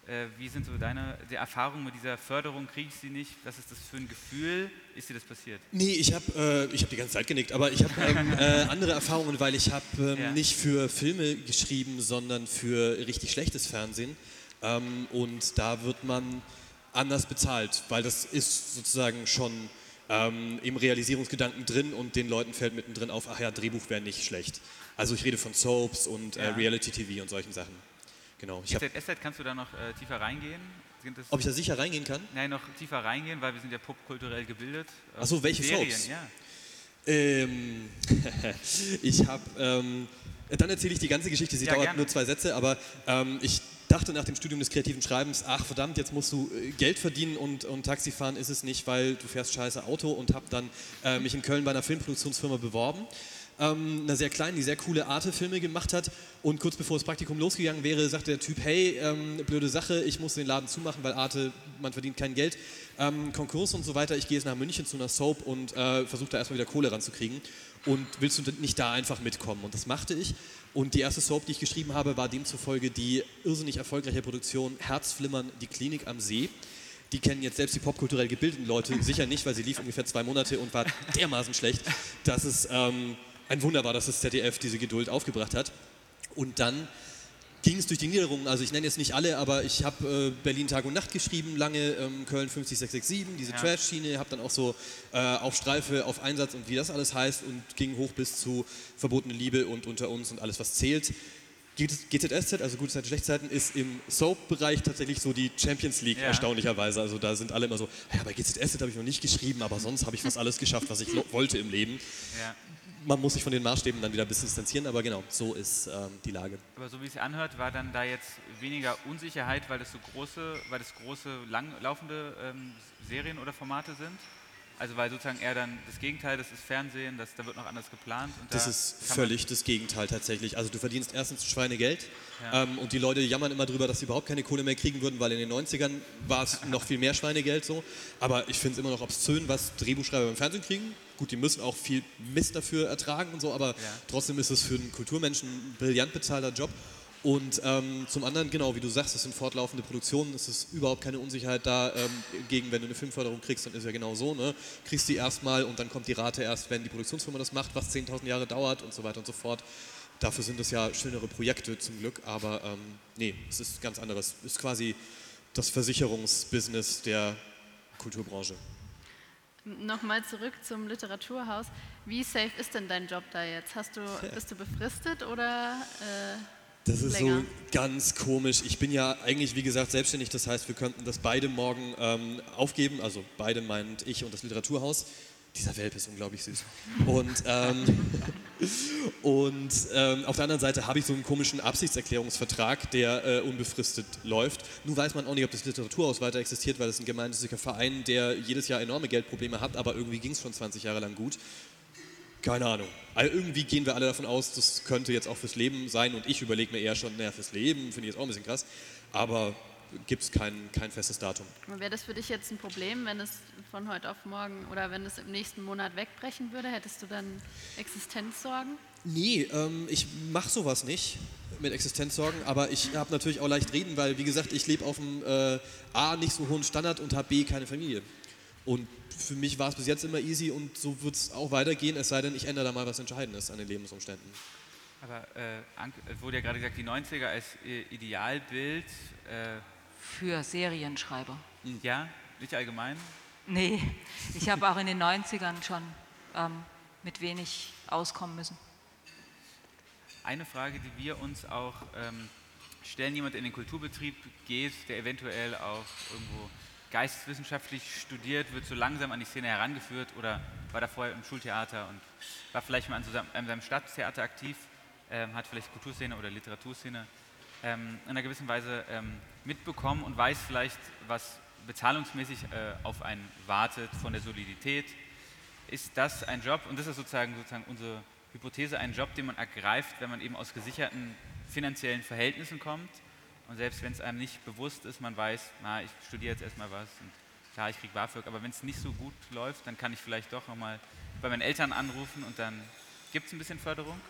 Äh, wie sind so deine Erfahrungen mit dieser Förderung? Kriege ich sie nicht? Was ist das für ein Gefühl? Ist dir das passiert? Nee, ich habe äh, hab die ganze Zeit genickt, aber ich habe ähm, äh, andere Erfahrungen, weil ich habe ähm, Ja. nicht für Filme geschrieben, sondern für richtig schlechtes Fernsehen. Ähm, und da wird man anders bezahlt, weil das ist sozusagen schon ähm, im Realisierungsgedanken drin und den Leuten fällt mittendrin auf, ach ja, Drehbuch wäre nicht schlecht. Also ich rede von Soaps und äh, Ja. Reality-TV und solchen Sachen. Genau. Ich GZSZ, kannst du da noch äh, tiefer reingehen? Ob ich da sicher reingehen kann? Nein, noch tiefer reingehen, weil wir sind ja popkulturell gebildet. Äh, Ach so, welche Serien, Soaps? ja. Ähm, ich habe, ähm, dann erzähle ich die ganze Geschichte, sie Ja, dauert gerne. nur zwei Sätze, aber ähm, ich dachte nach dem Studium des kreativen Schreibens, ach verdammt, jetzt musst du äh, Geld verdienen und, und Taxi fahren ist es nicht, weil du fährst scheiße Auto und habe dann äh, mich in Köln bei einer Filmproduktionsfirma beworben. Ähm, einer sehr kleinen, die sehr coole Arte-Filme gemacht hat. Und kurz bevor das Praktikum losgegangen wäre, sagte der Typ, hey, ähm, blöde Sache, ich muss den Laden zumachen, weil Arte, man verdient kein Geld. Ähm, Konkurs und so weiter, ich gehe jetzt nach München zu einer Soap und äh, versuche da erstmal wieder Kohle ranzukriegen. Und willst du nicht da einfach mitkommen? Und das machte ich. Und die erste Soap, die ich geschrieben habe, war demzufolge die irrsinnig erfolgreiche Produktion Herzflimmern, die Klinik am See. Die kennen jetzt selbst die popkulturell gebildeten Leute sicher nicht, weil sie lief ungefähr zwei Monate und war dermaßen schlecht, dass es ähm, ein Wunder war, dass das ZDF diese Geduld aufgebracht hat. Und dann ging es durch die Niederungen, also ich nenne jetzt nicht alle, aber ich habe äh, Berlin Tag und Nacht geschrieben, lange ähm, Köln 50667, diese Ja. Trash-Schiene, habe dann auch so äh, auf Streife, auf Einsatz und wie das alles heißt und ging hoch bis zu Verbotene Liebe und Unter uns und alles, was zählt. GZSZ, also gute Zeiten, schlechte Zeiten, ist im Soap-Bereich tatsächlich so die Champions League, Ja. erstaunlicherweise. Also da sind alle immer so, ja, bei GZSZ habe ich noch nicht geschrieben, aber sonst habe ich fast alles geschafft, was ich wollte im Leben. ja. Man muss sich von den Maßstäben dann wieder ein bisschen distanzieren, aber genau, so ist ähm, die Lage. Aber so wie es sich anhört, war dann da jetzt weniger Unsicherheit, weil das so große, weil das große, langlaufende ähm, Serien oder Formate sind? Also weil sozusagen eher dann das Gegenteil, das ist Fernsehen, das, da wird noch anders geplant. Und Das da ist völlig das Gegenteil tatsächlich. Also du verdienst erstens Schweinegeld Ja. ähm, und die Leute jammern immer drüber, dass sie überhaupt keine Kohle mehr kriegen würden, weil in den 90ern war es noch viel mehr Schweinegeld so. Aber ich finde es immer noch obszön, was Drehbuchschreiber im Fernsehen kriegen. Gut, die müssen auch viel Mist dafür ertragen und so, aber trotzdem ist es für einen Kulturmenschen ein brillant bezahlter Job. Und ähm, zum anderen, genau, wie du sagst, es sind fortlaufende Produktionen, es ist überhaupt keine Unsicherheit da. Ähm, gegen, wenn du eine Filmförderung kriegst, dann ist ja genau so, ne? Kriegst die erstmal und dann kommt die Rate erst, wenn die Produktionsfirma das macht, was 10.000 Jahre dauert und so weiter und so fort. Dafür sind es ja schönere Projekte zum Glück, aber ähm, nee, es ist ganz anderes. Es ist quasi das Versicherungsbusiness der Kulturbranche. Nochmal zurück zum Literaturhaus. Wie safe ist denn dein Job da jetzt? Hast du, bist du befristet oder äh, Das ist länger? so ganz komisch. Ich bin ja eigentlich, wie gesagt, selbstständig. Das heißt, wir könnten das beide morgen ähm, aufgeben. Also beide meint ich und das Literaturhaus. Dieser Welpe ist unglaublich süß. Und, ähm, und ähm, auf der anderen Seite habe ich so einen komischen Absichtserklärungsvertrag, der äh, unbefristet läuft. Nun weiß man auch nicht, ob das Literaturhaus weiter existiert, weil es ein gemeinnütziger Verein, der jedes Jahr enorme Geldprobleme hat, aber irgendwie ging es schon 20 Jahre lang gut. Keine Ahnung. Also irgendwie gehen wir alle davon aus, das könnte jetzt auch fürs Leben sein und ich überlege mir eher schon, naja, fürs Leben finde ich jetzt auch ein bisschen krass, aber gibt es kein, kein festes Datum. Wäre das für dich jetzt ein Problem, wenn es von heute auf morgen oder wenn es im nächsten Monat wegbrechen würde? Hättest du dann Existenzsorgen? Nee, ähm, ich mache sowas nicht mit Existenzsorgen, aber ich habe natürlich auch leicht reden, weil wie gesagt, ich lebe auf einem äh, A nicht so hohen Standard und habe B keine Familie. Und für mich war es bis jetzt immer easy und so wird es auch weitergehen, es sei denn, ich ändere da mal was Entscheidendes an den Lebensumständen. Aber äh, wurde ja gerade gesagt, die 90er als Idealbild, äh, Für Serienschreiber. ja, nicht allgemein. Nee, ich habe auch in den 90ern schon ähm, mit wenig auskommen müssen. Eine Frage, die wir uns auch ähm, stellen, jemand in den Kulturbetrieb geht, der eventuell auch irgendwo geisteswissenschaftlich studiert, wird so langsam an die Szene herangeführt oder war da vorher im Schultheater und war vielleicht mal an, so seinem- an seinem Stadttheater aktiv, ähm, hat vielleicht Kulturszene oder Literaturszene ähm, in einer gewissen Weise ähm, mitbekommen und weiß vielleicht, was bezahlungsmäßig äh, auf einen wartet von der Solidität. Ist das ein Job, und das ist sozusagen, sozusagen unsere Hypothese, ein Job, den man ergreift, wenn man eben aus gesicherten finanziellen Verhältnissen kommt und selbst wenn es einem nicht bewusst ist, man weiß, na, ich studiere jetzt erstmal was und klar, ich kriege BAföG, aber wenn es nicht so gut läuft, dann kann ich vielleicht doch nochmal bei meinen Eltern anrufen und dann gibt es ein bisschen Förderung.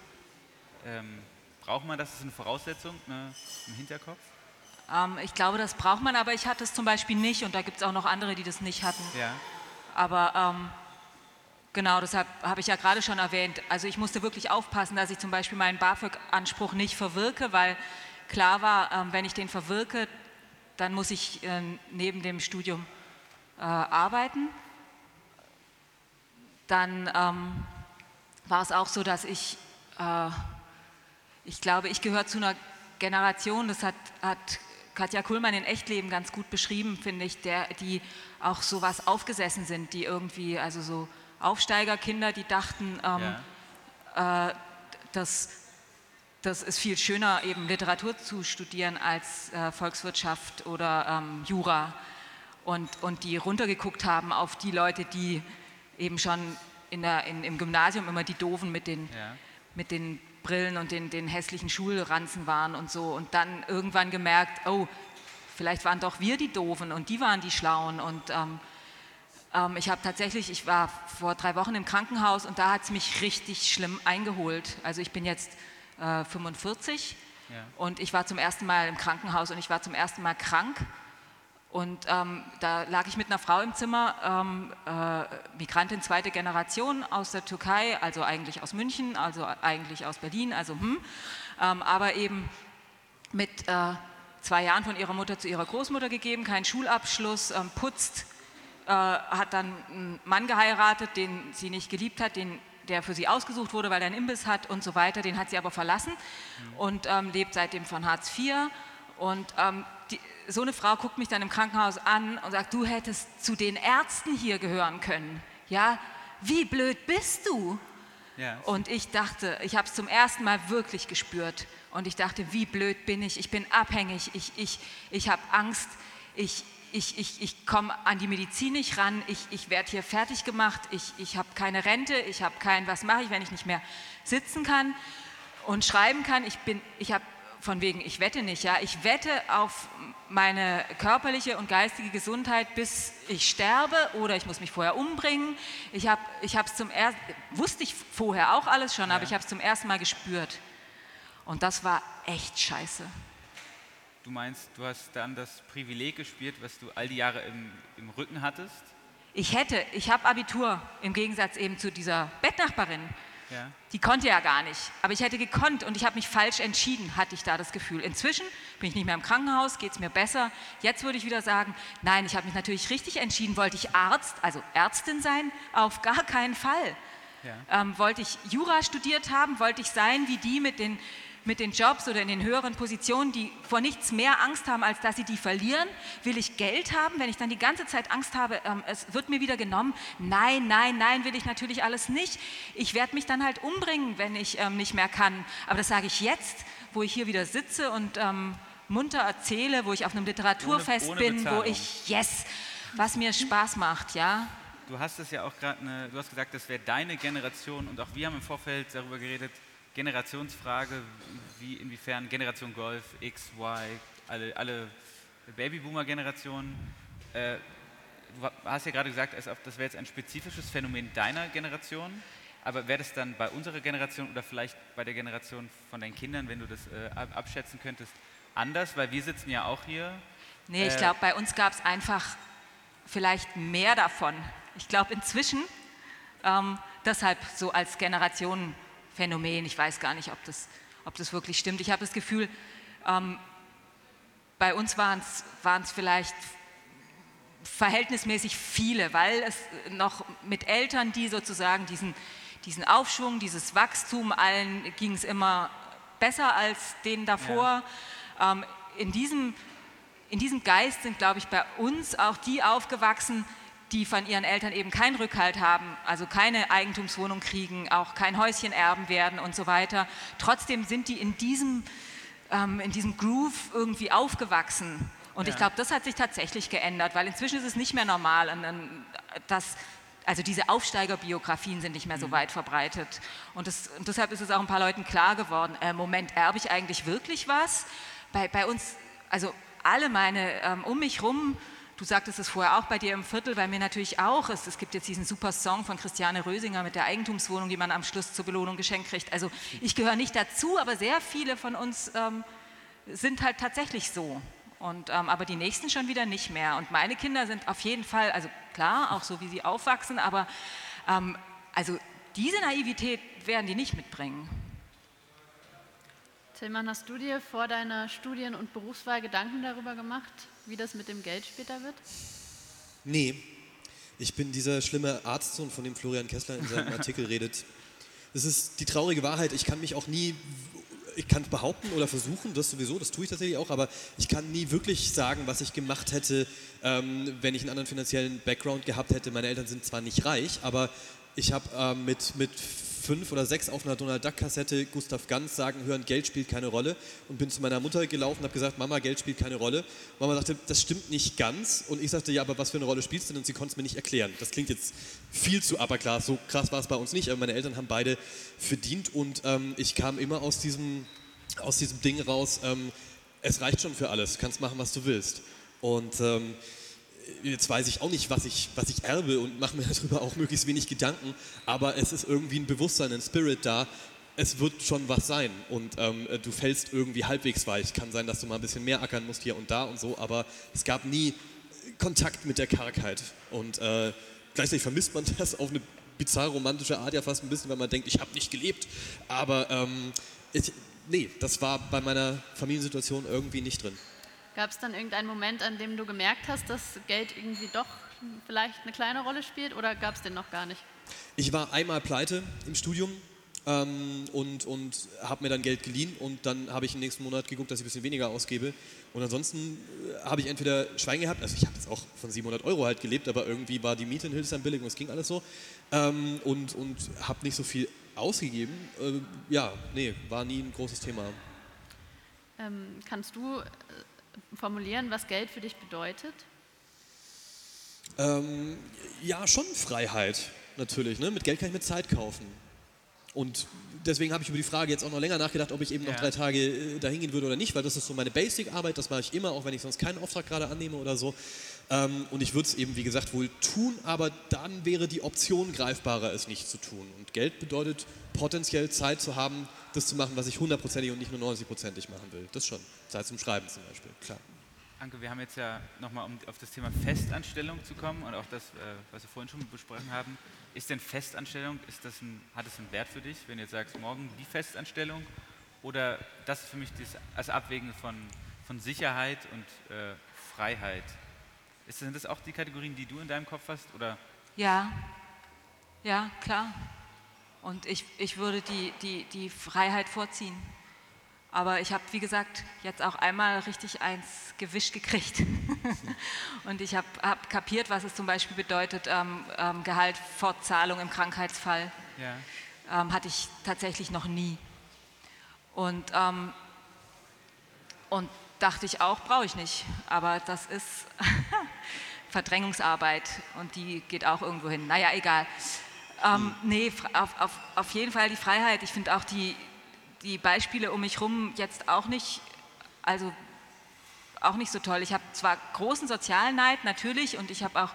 Ähm, braucht man das? Ist eine Voraussetzung ne, im Hinterkopf? Ähm, ich glaube, das braucht man, aber ich hatte es zum Beispiel nicht und da gibt es auch noch andere, die das nicht hatten. Ja. Aber ähm, genau, deshalb habe ich ja gerade schon erwähnt, also ich musste wirklich aufpassen, dass ich zum Beispiel meinen BAföG-Anspruch nicht verwirke, weil klar war, ähm, wenn ich den verwirke, dann muss ich äh, neben dem Studium äh, arbeiten. Dann ähm, war es auch so, dass ich, äh, ich glaube, ich gehöre zu einer Generation, das hat, hat Katja Kuhlmann in Echtleben ganz gut beschrieben, finde ich, der, die auch so was aufgesessen sind, die irgendwie, also so Aufsteigerkinder, die dachten, ähm, Ja. äh, das, das ist viel schöner, eben Literatur zu studieren als äh, Volkswirtschaft oder ähm, Jura. Und, und die runtergeguckt haben auf die Leute, die eben schon in der, in, im Gymnasium immer die Doofen mit den, Ja. mit den Brillen und den, den hässlichen Schulranzen waren und so. Und dann irgendwann gemerkt, oh, vielleicht waren doch wir die Doofen und die waren die Schlauen. Und ähm, ähm, ich habe tatsächlich, ich war vor drei Wochen im Krankenhaus und da hat es mich richtig schlimm eingeholt. Also ich bin jetzt äh, 45 Ja. und ich war zum ersten Mal im Krankenhaus und ich war zum ersten Mal krank. Und ähm, da lag ich mit einer Frau im Zimmer, ähm, äh, Migrantin zweite Generation aus der Türkei, also eigentlich aus München, also eigentlich aus Berlin, also hm, ähm, aber eben mit äh, zwei Jahren von ihrer Mutter zu ihrer Großmutter gegeben, keinen Schulabschluss, ähm, putzt, äh, hat dann einen Mann geheiratet, den sie nicht geliebt hat, den, der für sie ausgesucht wurde, weil er einen Imbiss hat und so weiter. Den hat sie aber verlassen und ähm, lebt seitdem von Hartz IV. Und ähm, die, so eine Frau guckt mich dann im Krankenhaus an und sagt, du hättest zu den Ärzten hier gehören können. Ja, wie blöd bist du? Ja. Und ich dachte, ich habe es zum ersten Mal wirklich gespürt. Und ich dachte, wie blöd bin ich? Ich bin abhängig. Ich, ich, ich habe Angst. Ich, ich, ich, ich komme an die Medizin nicht ran. Ich, ich werde hier fertig gemacht. Ich, ich habe keine Rente. Ich habe kein, was mache ich, wenn ich nicht mehr sitzen kann und schreiben kann. Ich bin, ich habe von wegen, ich wette nicht, ja. Ich wette auf meine körperliche und geistige Gesundheit, bis ich sterbe oder ich muss mich vorher umbringen. Ich habe ich es zum ersten, wusste ich vorher auch alles schon, aber ich habe es zum ersten Mal gespürt. Und das war echt scheiße. Du meinst, du hast dann das Privileg gespürt, was du all die Jahre im, im Rücken hattest? Ich hätte, ich habe Abitur, im Gegensatz eben zu dieser Bettnachbarin. Ja. Die konnte ja gar nicht. Aber ich hätte gekonnt und ich habe mich falsch entschieden, hatte ich da das Gefühl. Inzwischen bin ich nicht mehr im Krankenhaus, geht es mir besser. Jetzt würde ich wieder sagen, nein, ich habe mich natürlich richtig entschieden. Wollte ich Arzt, also Ärztin sein? Auf gar keinen Fall. Ja. Ähm, wollte ich Jura studiert haben? Wollte ich sein wie die mit den, mit den Jobs oder in den höheren Positionen, die vor nichts mehr Angst haben, als dass sie die verlieren? Will ich Geld haben, wenn ich dann die ganze Zeit Angst habe, ähm, es wird mir wieder genommen? Nein, nein, nein, will ich natürlich alles nicht. Ich werde mich dann halt umbringen, wenn ich ähm, nicht mehr kann. Aber das sage ich jetzt, wo ich hier wieder sitze und ähm, munter erzähle, wo ich auf einem Literaturfest ohne bin, wo ich, yes, was mir Spaß macht, ja. Du hast es ja auch gerade, ne, du hast gesagt, das wäre deine Generation und auch wir haben im Vorfeld darüber geredet, Generationsfrage, wie inwiefern Generation Golf, X, Y, alle, alle Babyboomer-Generationen. Äh, du hast ja gerade gesagt, das wäre jetzt ein spezifisches Phänomen deiner Generation. Aber wäre das dann bei unserer Generation oder vielleicht bei der Generation von deinen Kindern, wenn du das äh, ab- abschätzen könntest, anders? Weil wir sitzen ja auch hier. Nee, ich Äh, glaube, bei uns gab es einfach vielleicht mehr davon. Ich glaube inzwischen, ähm, deshalb so als Generationenphänomen, ich weiß gar nicht, ob das, ob das wirklich stimmt. Ich habe das Gefühl, ähm, bei uns waren es vielleicht verhältnismäßig viele, weil es noch mit Eltern, die sozusagen diesen, diesen Aufschwung, dieses Wachstum, allen ging es immer besser als denen davor. Ähm, in, diesem, in diesem Geist sind, glaube ich, bei uns auch die aufgewachsen, die von ihren Eltern eben keinen Rückhalt haben, also keine Eigentumswohnung kriegen, auch kein Häuschen erben werden und so weiter. Trotzdem sind die in diesem, ähm, in diesem Groove irgendwie aufgewachsen. Und ich Ja. glaube, das hat sich tatsächlich geändert, weil inzwischen ist es nicht mehr normal, dass, also diese Aufsteigerbiografien sind nicht mehr so weit verbreitet. Und, das, und deshalb ist es auch ein paar Leuten klar geworden, äh, Moment, erbe ich eigentlich wirklich was? Bei, bei uns, also alle meine ähm, um mich rum, du sagtest es vorher auch bei dir im Viertel, bei mir natürlich auch. Es, es gibt jetzt diesen super Song von Christiane Rösinger mit der Eigentumswohnung, die man am Schluss zur Belohnung geschenkt kriegt. Also ich gehöre nicht dazu, aber sehr viele von uns ähm, sind halt tatsächlich so. Und, ähm, aber die nächsten schon wieder nicht mehr. Und meine Kinder sind auf jeden Fall, also klar, auch so wie sie aufwachsen, aber ähm, also diese Naivität werden die nicht mitbringen. Tillmann, hast du dir vor deiner Studien- und Berufswahl Gedanken darüber gemacht, wie das mit dem Geld später wird? Nee, ich bin dieser schlimme Arztsohn, von dem Florian Kessler in seinem Artikel redet. Das ist die traurige Wahrheit. Ich kann mich auch nie, ich kann es behaupten oder versuchen, das sowieso, das tue ich tatsächlich auch, aber ich kann nie wirklich sagen, was ich gemacht hätte, ähm, wenn ich einen anderen finanziellen Background gehabt hätte. Meine Eltern sind zwar nicht reich, aber ich habe ähm, mit, mit fünf oder sechs auf einer Donald Duck Kassette Gustav Ganz sagen hören, Geld spielt keine Rolle und bin zu meiner Mutter gelaufen und habe gesagt, Mama, Geld spielt keine Rolle. Mama sagte, das stimmt nicht ganz und ich sagte, ja, aber was für eine Rolle spielst du denn? Und sie konnte es mir nicht erklären. Das klingt jetzt viel zu upper class, so krass war es bei uns nicht, aber meine Eltern haben beide verdient und ähm, ich kam immer aus diesem, aus diesem Ding raus, ähm, es reicht schon für alles, kannst machen, was du willst. Und ähm, jetzt weiß ich auch nicht, was ich, was ich erbe und mache mir darüber auch möglichst wenig Gedanken, aber es ist irgendwie ein Bewusstsein, ein Spirit da. Es wird schon was sein und ähm, du fällst irgendwie halbwegs weich. Kann sein, dass du mal ein bisschen mehr ackern musst hier und da und so, aber es gab nie Kontakt mit der Kargheit. Und äh, gleichzeitig vermisst man das auf eine bizarre romantische Art ja fast ein bisschen, weil man denkt, ich habe nicht gelebt. Aber ähm, ich, nee, das war bei meiner Familiensituation irgendwie nicht drin. Gab es dann irgendeinen Moment, an dem du gemerkt hast, dass Geld irgendwie doch vielleicht eine kleine Rolle spielt oder gab es den noch gar nicht? Ich war einmal pleite im Studium ähm, und, und habe mir dann Geld geliehen und dann habe ich im nächsten Monat geguckt, dass ich ein bisschen weniger ausgebe. Und ansonsten äh, habe ich entweder Schwein gehabt, also ich habe jetzt auch von 700 Euro halt gelebt, aber irgendwie war die Miete in Hildesheim billig und es ging alles so ähm, und, und habe nicht so viel ausgegeben. Äh, ja, nee, war nie ein großes Thema. Ähm, kannst du äh, formulieren, was Geld für dich bedeutet? Ähm, ja, schon Freiheit, natürlich. Ne? Mit Geld kann ich mir Zeit kaufen. Und deswegen habe ich über die Frage jetzt auch noch länger nachgedacht, ob ich eben noch Ja. drei Tage äh, dahin gehen würde oder nicht, weil das ist so meine Basic-Arbeit, das mache ich immer, auch wenn ich sonst keinen Auftrag gerade annehme oder so. Ähm, und ich würde es eben, wie gesagt, wohl tun, aber dann wäre die Option greifbarer, es nicht zu tun. Und Geld bedeutet potenziell Zeit zu haben, das zu machen, was ich hundertprozentig und nicht nur 90-prozentig machen will. Das schon. Zeit zum Schreiben zum Beispiel, klar. Anke, wir haben jetzt ja nochmal, um auf das Thema Festanstellung zu kommen und auch das, äh, was wir vorhin schon besprochen haben. Ist denn Festanstellung, ist das ein, hat es einen Wert für dich, wenn du jetzt sagst, morgen die Festanstellung? Oder das ist für mich das, das Abwägen von, von Sicherheit und äh, Freiheit? Ist, sind das auch die Kategorien, die du in deinem Kopf hast? Oder Ja, ja, klar. Und ich, ich würde die, die, die Freiheit vorziehen. Aber ich habe, wie gesagt, jetzt auch einmal richtig eins gewischt gekriegt. Und ich habe hab kapiert, was es zum Beispiel bedeutet, ähm, ähm, Gehalt vor Zahlung im Krankheitsfall. ja, Ähm, hatte ich tatsächlich noch nie. Und, ähm, und dachte ich auch, brauche ich nicht. Aber das ist Verdrängungsarbeit und die geht auch irgendwo hin. Naja, egal. Ähm, nee, auf, auf, auf jeden Fall die Freiheit. Ich finde auch die, die Beispiele um mich herum jetzt auch nicht, also auch nicht so toll. Ich habe zwar großen Sozialneid natürlich und ich habe auch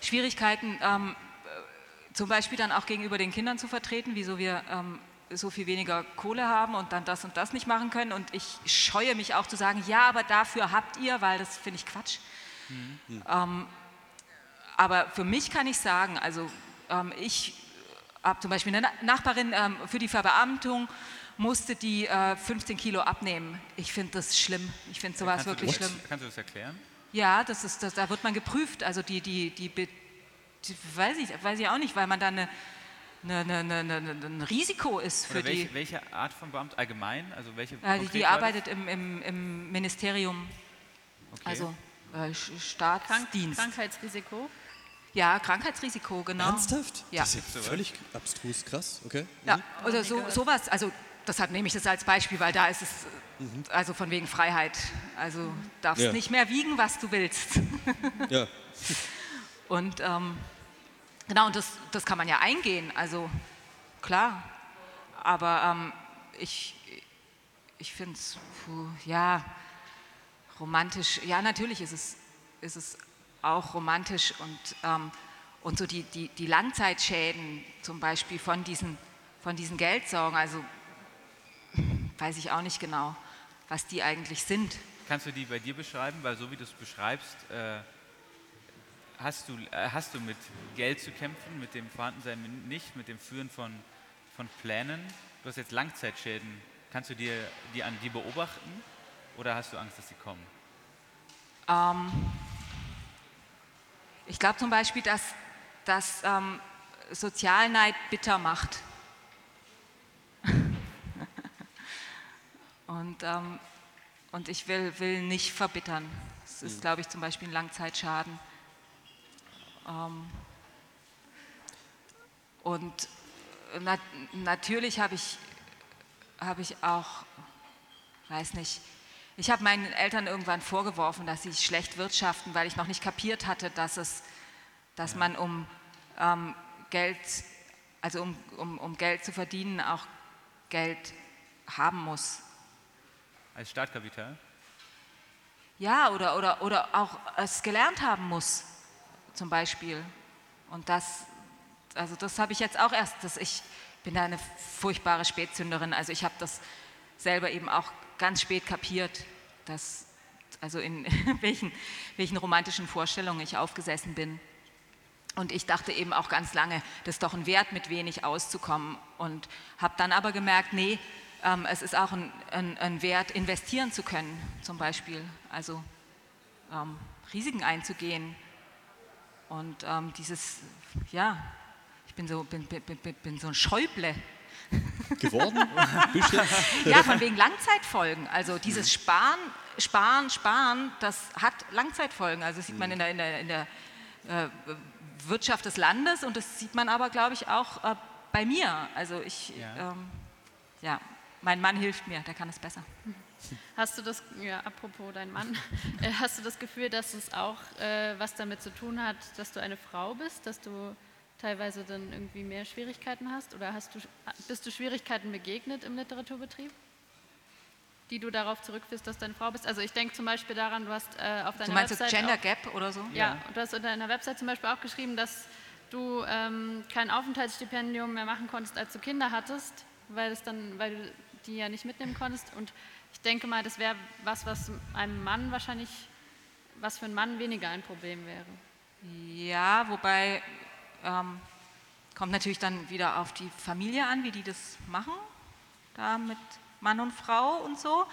Schwierigkeiten, ähm, äh, zum Beispiel dann auch gegenüber den Kindern zu vertreten, wieso wir ähm, so viel weniger Kohle haben und dann das und das nicht machen können. Und ich scheue mich auch zu sagen, ja, aber dafür habt ihr, weil das finde ich Quatsch. Ähm, aber für mich kann ich sagen, also ich habe zum Beispiel eine Na- Nachbarin ähm, für die Verbeamtung musste die äh, 15 Kilo abnehmen. Ich finde das schlimm. Ich finde sowas kannst, du wirklich das, schlimm. kannst du das erklären? Ja, das ist, das, da wird man geprüft. Also die, die, die, die weiß, ich, weiß ich auch nicht, weil man dann eine, eine, eine, eine, ein Risiko ist für Oder welche, die. welche Art von Beamt allgemein? Also welche Äh, die, arbeitet im, im, im Ministerium, Okay. also äh, Sch- Krank Staatsdienst. Krankheitsrisiko? Ja, Krankheitsrisiko, genau. Ernsthaft? Ja. Das ist ja völlig abstrus krass, okay. Ja, oder so, sowas, also deshalb nehme ich das als Beispiel, weil da ist es, äh, also von wegen Freiheit. Also darfst Ja. nicht mehr wiegen, was du willst. Ja. Und ähm, genau, und das, das kann man ja eingehen, also klar. Aber ähm, ich, ich finde es, ja, romantisch, ja, natürlich ist es, ist es auch romantisch und, ähm, und so die, die, die Langzeitschäden zum Beispiel von diesen, von diesen Geldsorgen, also weiß ich auch nicht genau, was die eigentlich sind. kannst du die bei dir beschreiben? Weil so wie du es beschreibst, äh, hast, du, äh, hast du mit Geld zu kämpfen, mit dem Vorhandensein nicht, mit dem Führen von, von Plänen. Du hast jetzt Langzeitschäden. Kannst du dir die an die beobachten oder hast du Angst, dass sie kommen? Ähm, ich glaube zum Beispiel, dass, dass ähm, Sozialneid bitter macht. und, ähm, und ich will, will nicht verbittern. Das ist, glaube ich, zum Beispiel ein Langzeitschaden. Ähm, und nat natürlich habe ich, hab ich auch, weiß nicht, ich habe meinen Eltern irgendwann vorgeworfen, dass sie schlecht wirtschaften, weil ich noch nicht kapiert hatte, dass, es, dass man um ähm, Geld, also um, um, um Geld zu verdienen, auch Geld haben muss. Als Startkapital? Ja, oder, oder, oder auch es gelernt haben muss, zum Beispiel. Und das, also das habe ich jetzt auch erst, dass ich bin da eine furchtbare Spätzünderin. Also ich habe das selber eben auch ganz spät kapiert, dass, also in welchen, welchen romantischen Vorstellungen ich aufgesessen bin. Und ich dachte eben auch ganz lange, das ist doch ein Wert, mit wenig auszukommen. Und habe dann aber gemerkt, nee, ähm, es ist auch ein, ein, ein, Wert, investieren zu können, zum Beispiel. Also ähm, Risiken einzugehen. Und ähm, dieses, ja, ich bin so, bin, bin, bin, bin so ein Schäuble geworden? ja, von wegen Langzeitfolgen. Also dieses Sparen, Sparen, Sparen, das hat Langzeitfolgen. Also das sieht man in der, in der, in der äh, Wirtschaft des Landes und das sieht man aber, glaube ich, auch äh, bei mir. Also ich, ja. Ähm, ja, mein Mann hilft mir, der kann es besser. Hast du das, ja, apropos dein Mann, äh, hast du das Gefühl, dass es auch äh, was damit zu tun hat, dass du eine Frau bist, dass du teilweise dann irgendwie mehr Schwierigkeiten hast? Oder hast du, bist du Schwierigkeiten begegnet im Literaturbetrieb? Die du darauf zurückführst, dass du eine Frau bist? Also ich denke zum Beispiel daran, du hast äh, auf deiner du meinst Website. Gender auch, Gap oder so? Ja, ja, du hast unter deiner Website zum Beispiel auch geschrieben, dass du ähm, kein Aufenthaltsstipendium mehr machen konntest, als du Kinder hattest, weil, es dann, weil du die ja nicht mitnehmen konntest. Und ich denke mal, das wäre was, was einem Mann wahrscheinlich, was für einen Mann weniger ein Problem wäre. Ja, wobei ähm, kommt natürlich dann wieder auf die Familie an, wie die das machen, da mit Mann und Frau und so.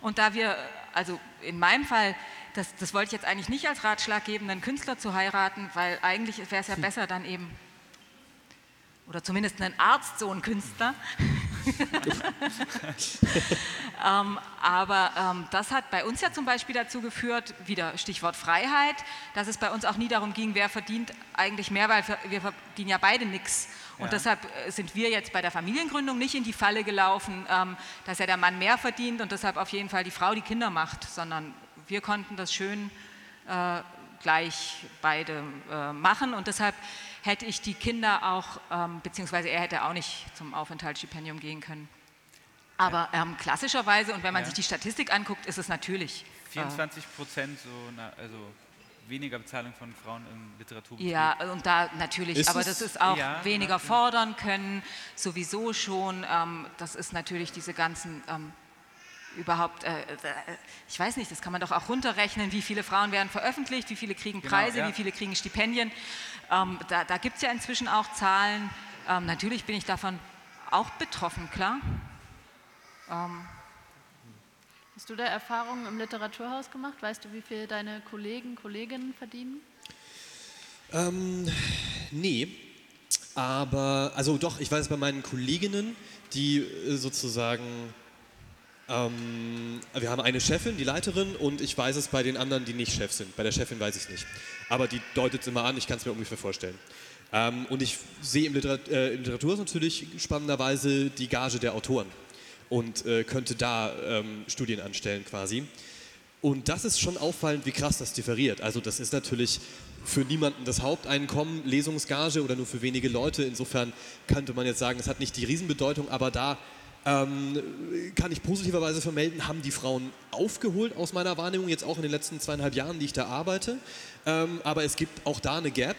Und da wir, also in meinem Fall, das, das wollte ich jetzt eigentlich nicht als Ratschlag geben, einen Künstler zu heiraten, weil eigentlich wäre es ja hm. besser dann eben, oder zumindest einen Arzt, so ein Künstler, ähm, aber ähm, das hat bei uns ja zum Beispiel dazu geführt, wieder Stichwort Freiheit, dass es bei uns auch nie darum ging, wer verdient eigentlich mehr, weil wir verdienen ja beide nichts. Und ja. deshalb äh, sind wir jetzt bei der Familiengründung nicht in die Falle gelaufen, ähm, dass ja der Mann mehr verdient und deshalb auf jeden Fall die Frau die Kinder macht, sondern wir konnten das schön äh, gleich beide äh, machen und deshalb hätte ich die Kinder auch, ähm, beziehungsweise er hätte auch nicht zum Aufenthaltsstipendium gehen können. Aber ähm, klassischerweise, und wenn man ja. sich die Statistik anguckt, ist es natürlich. 24 äh, Prozent, so, na, also weniger Bezahlung von Frauen im Literaturbetrieb. Ja, und da natürlich, ist aber das ist auch ja, weniger ja. fordern können, sowieso schon. Ähm, das ist natürlich diese ganzen ähm, überhaupt, äh, äh, ich weiß nicht, das kann man doch auch runterrechnen, wie viele Frauen werden veröffentlicht, wie viele kriegen genau, Preise, genau, ja. wie viele kriegen Stipendien. Ähm, da da gibt es ja inzwischen auch Zahlen. Ähm, natürlich bin ich davon auch betroffen, klar. Ähm. Hast du da Erfahrungen im Literaturhaus gemacht? Weißt du, wie viel deine Kollegen, Kolleginnen verdienen? Ähm, nee, aber, also doch, ich weiß bei meinen Kolleginnen, die äh, sozusagen ähm, wir haben eine Chefin, die Leiterin, und ich weiß es bei den anderen, die nicht Chef sind. Bei der Chefin weiß ich es nicht. Aber die deutet es immer an, ich kann es mir ungefähr vorstellen. Ähm, und ich sehe im, Literat äh, im Literaturhaus natürlich spannenderweise die Gage der Autoren und äh, könnte da ähm, Studien anstellen quasi. Und das ist schon auffallend, wie krass das differiert. Also das ist natürlich für niemanden das Haupteinkommen, Lesungsgage oder nur für wenige Leute. Insofern könnte man jetzt sagen, es hat nicht die Riesenbedeutung, aber da ähm, kann ich positiverweise vermelden, haben die Frauen aufgeholt aus meiner Wahrnehmung, jetzt auch in den letzten zweieinhalb Jahren, die ich da arbeite. Ähm, aber es gibt auch da eine Gap.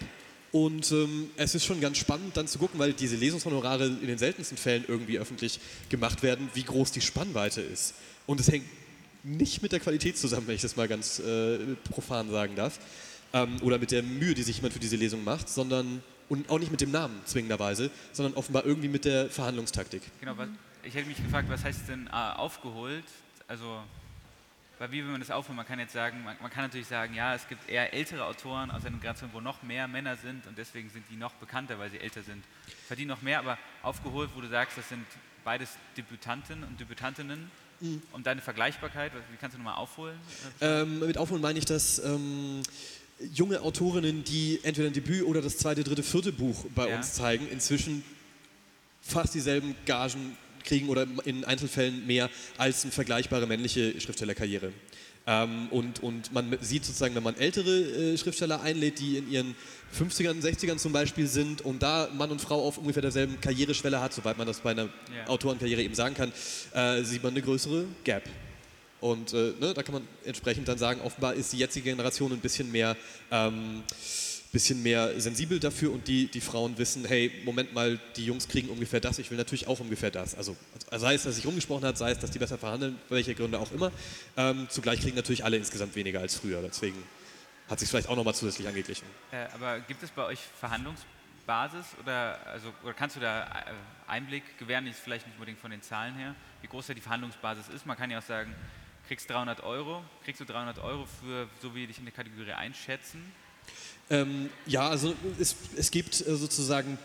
Und ähm, es ist schon ganz spannend dann zu gucken, weil diese Lesungshonorare in den seltensten Fällen irgendwie öffentlich gemacht werden, wie groß die Spannweite ist. Und es hängt nicht mit der Qualität zusammen, wenn ich das mal ganz äh, profan sagen darf. Ähm, oder mit der Mühe, die sich jemand für diese Lesung macht, sondern und auch nicht mit dem Namen zwingenderweise, sondern offenbar irgendwie mit der Verhandlungstaktik. Genau, was, ich hätte mich gefragt, was heißt denn äh, aufgeholt? Also, weil wie will man das aufholen? Man kann jetzt sagen, man, man, kann natürlich sagen, ja, es gibt eher ältere Autoren aus einer Generation, wo noch mehr Männer sind und deswegen sind die noch bekannter, weil sie älter sind. Verdienen noch mehr, aber aufgeholt, wo du sagst, das sind beides Debütanten und Debütantinnen. Mhm. Und deine Vergleichbarkeit, wie kannst du nochmal aufholen? Ähm, mit aufholen meine ich, dass ähm, junge Autorinnen, die entweder ein Debüt oder das zweite, dritte, vierte Buch bei ja. uns zeigen, inzwischen fast dieselben Gagen kriegen oder in Einzelfällen mehr als eine vergleichbare männliche Schriftstellerkarriere. Ähm, und, und man sieht sozusagen, wenn man ältere äh, Schriftsteller einlädt, die in ihren 50ern, 60ern zum Beispiel sind und da Mann und Frau auf ungefähr derselben Karriereschwelle hat, soweit man das bei einer yeah. Autorenkarriere eben sagen kann, äh, sieht man eine größere Gap. Und äh, ne, da kann man entsprechend dann sagen, offenbar ist die jetzige Generation ein bisschen mehr, ähm, bisschen mehr sensibel dafür und die, die Frauen wissen, hey, Moment mal, die Jungs kriegen ungefähr das, ich will natürlich auch ungefähr das. Also sei es, dass sich rumgesprochen hat, sei es, dass die besser verhandeln, welche Gründe auch immer. Ähm, zugleich kriegen natürlich alle insgesamt weniger als früher. Deswegen hat sich vielleicht auch nochmal zusätzlich angeglichen. Äh, aber gibt es bei euch Verhandlungsbasis oder, also, oder kannst du da äh, Einblick gewähren, nicht, vielleicht nicht unbedingt von den Zahlen her, wie groß da die Verhandlungsbasis ist? Man kann ja auch sagen, kriegst 300 Euro, kriegst du 300 Euro für, so wie dich in der Kategorie einschätzen? Ähm, ja, also es, es gibt äh, sozusagen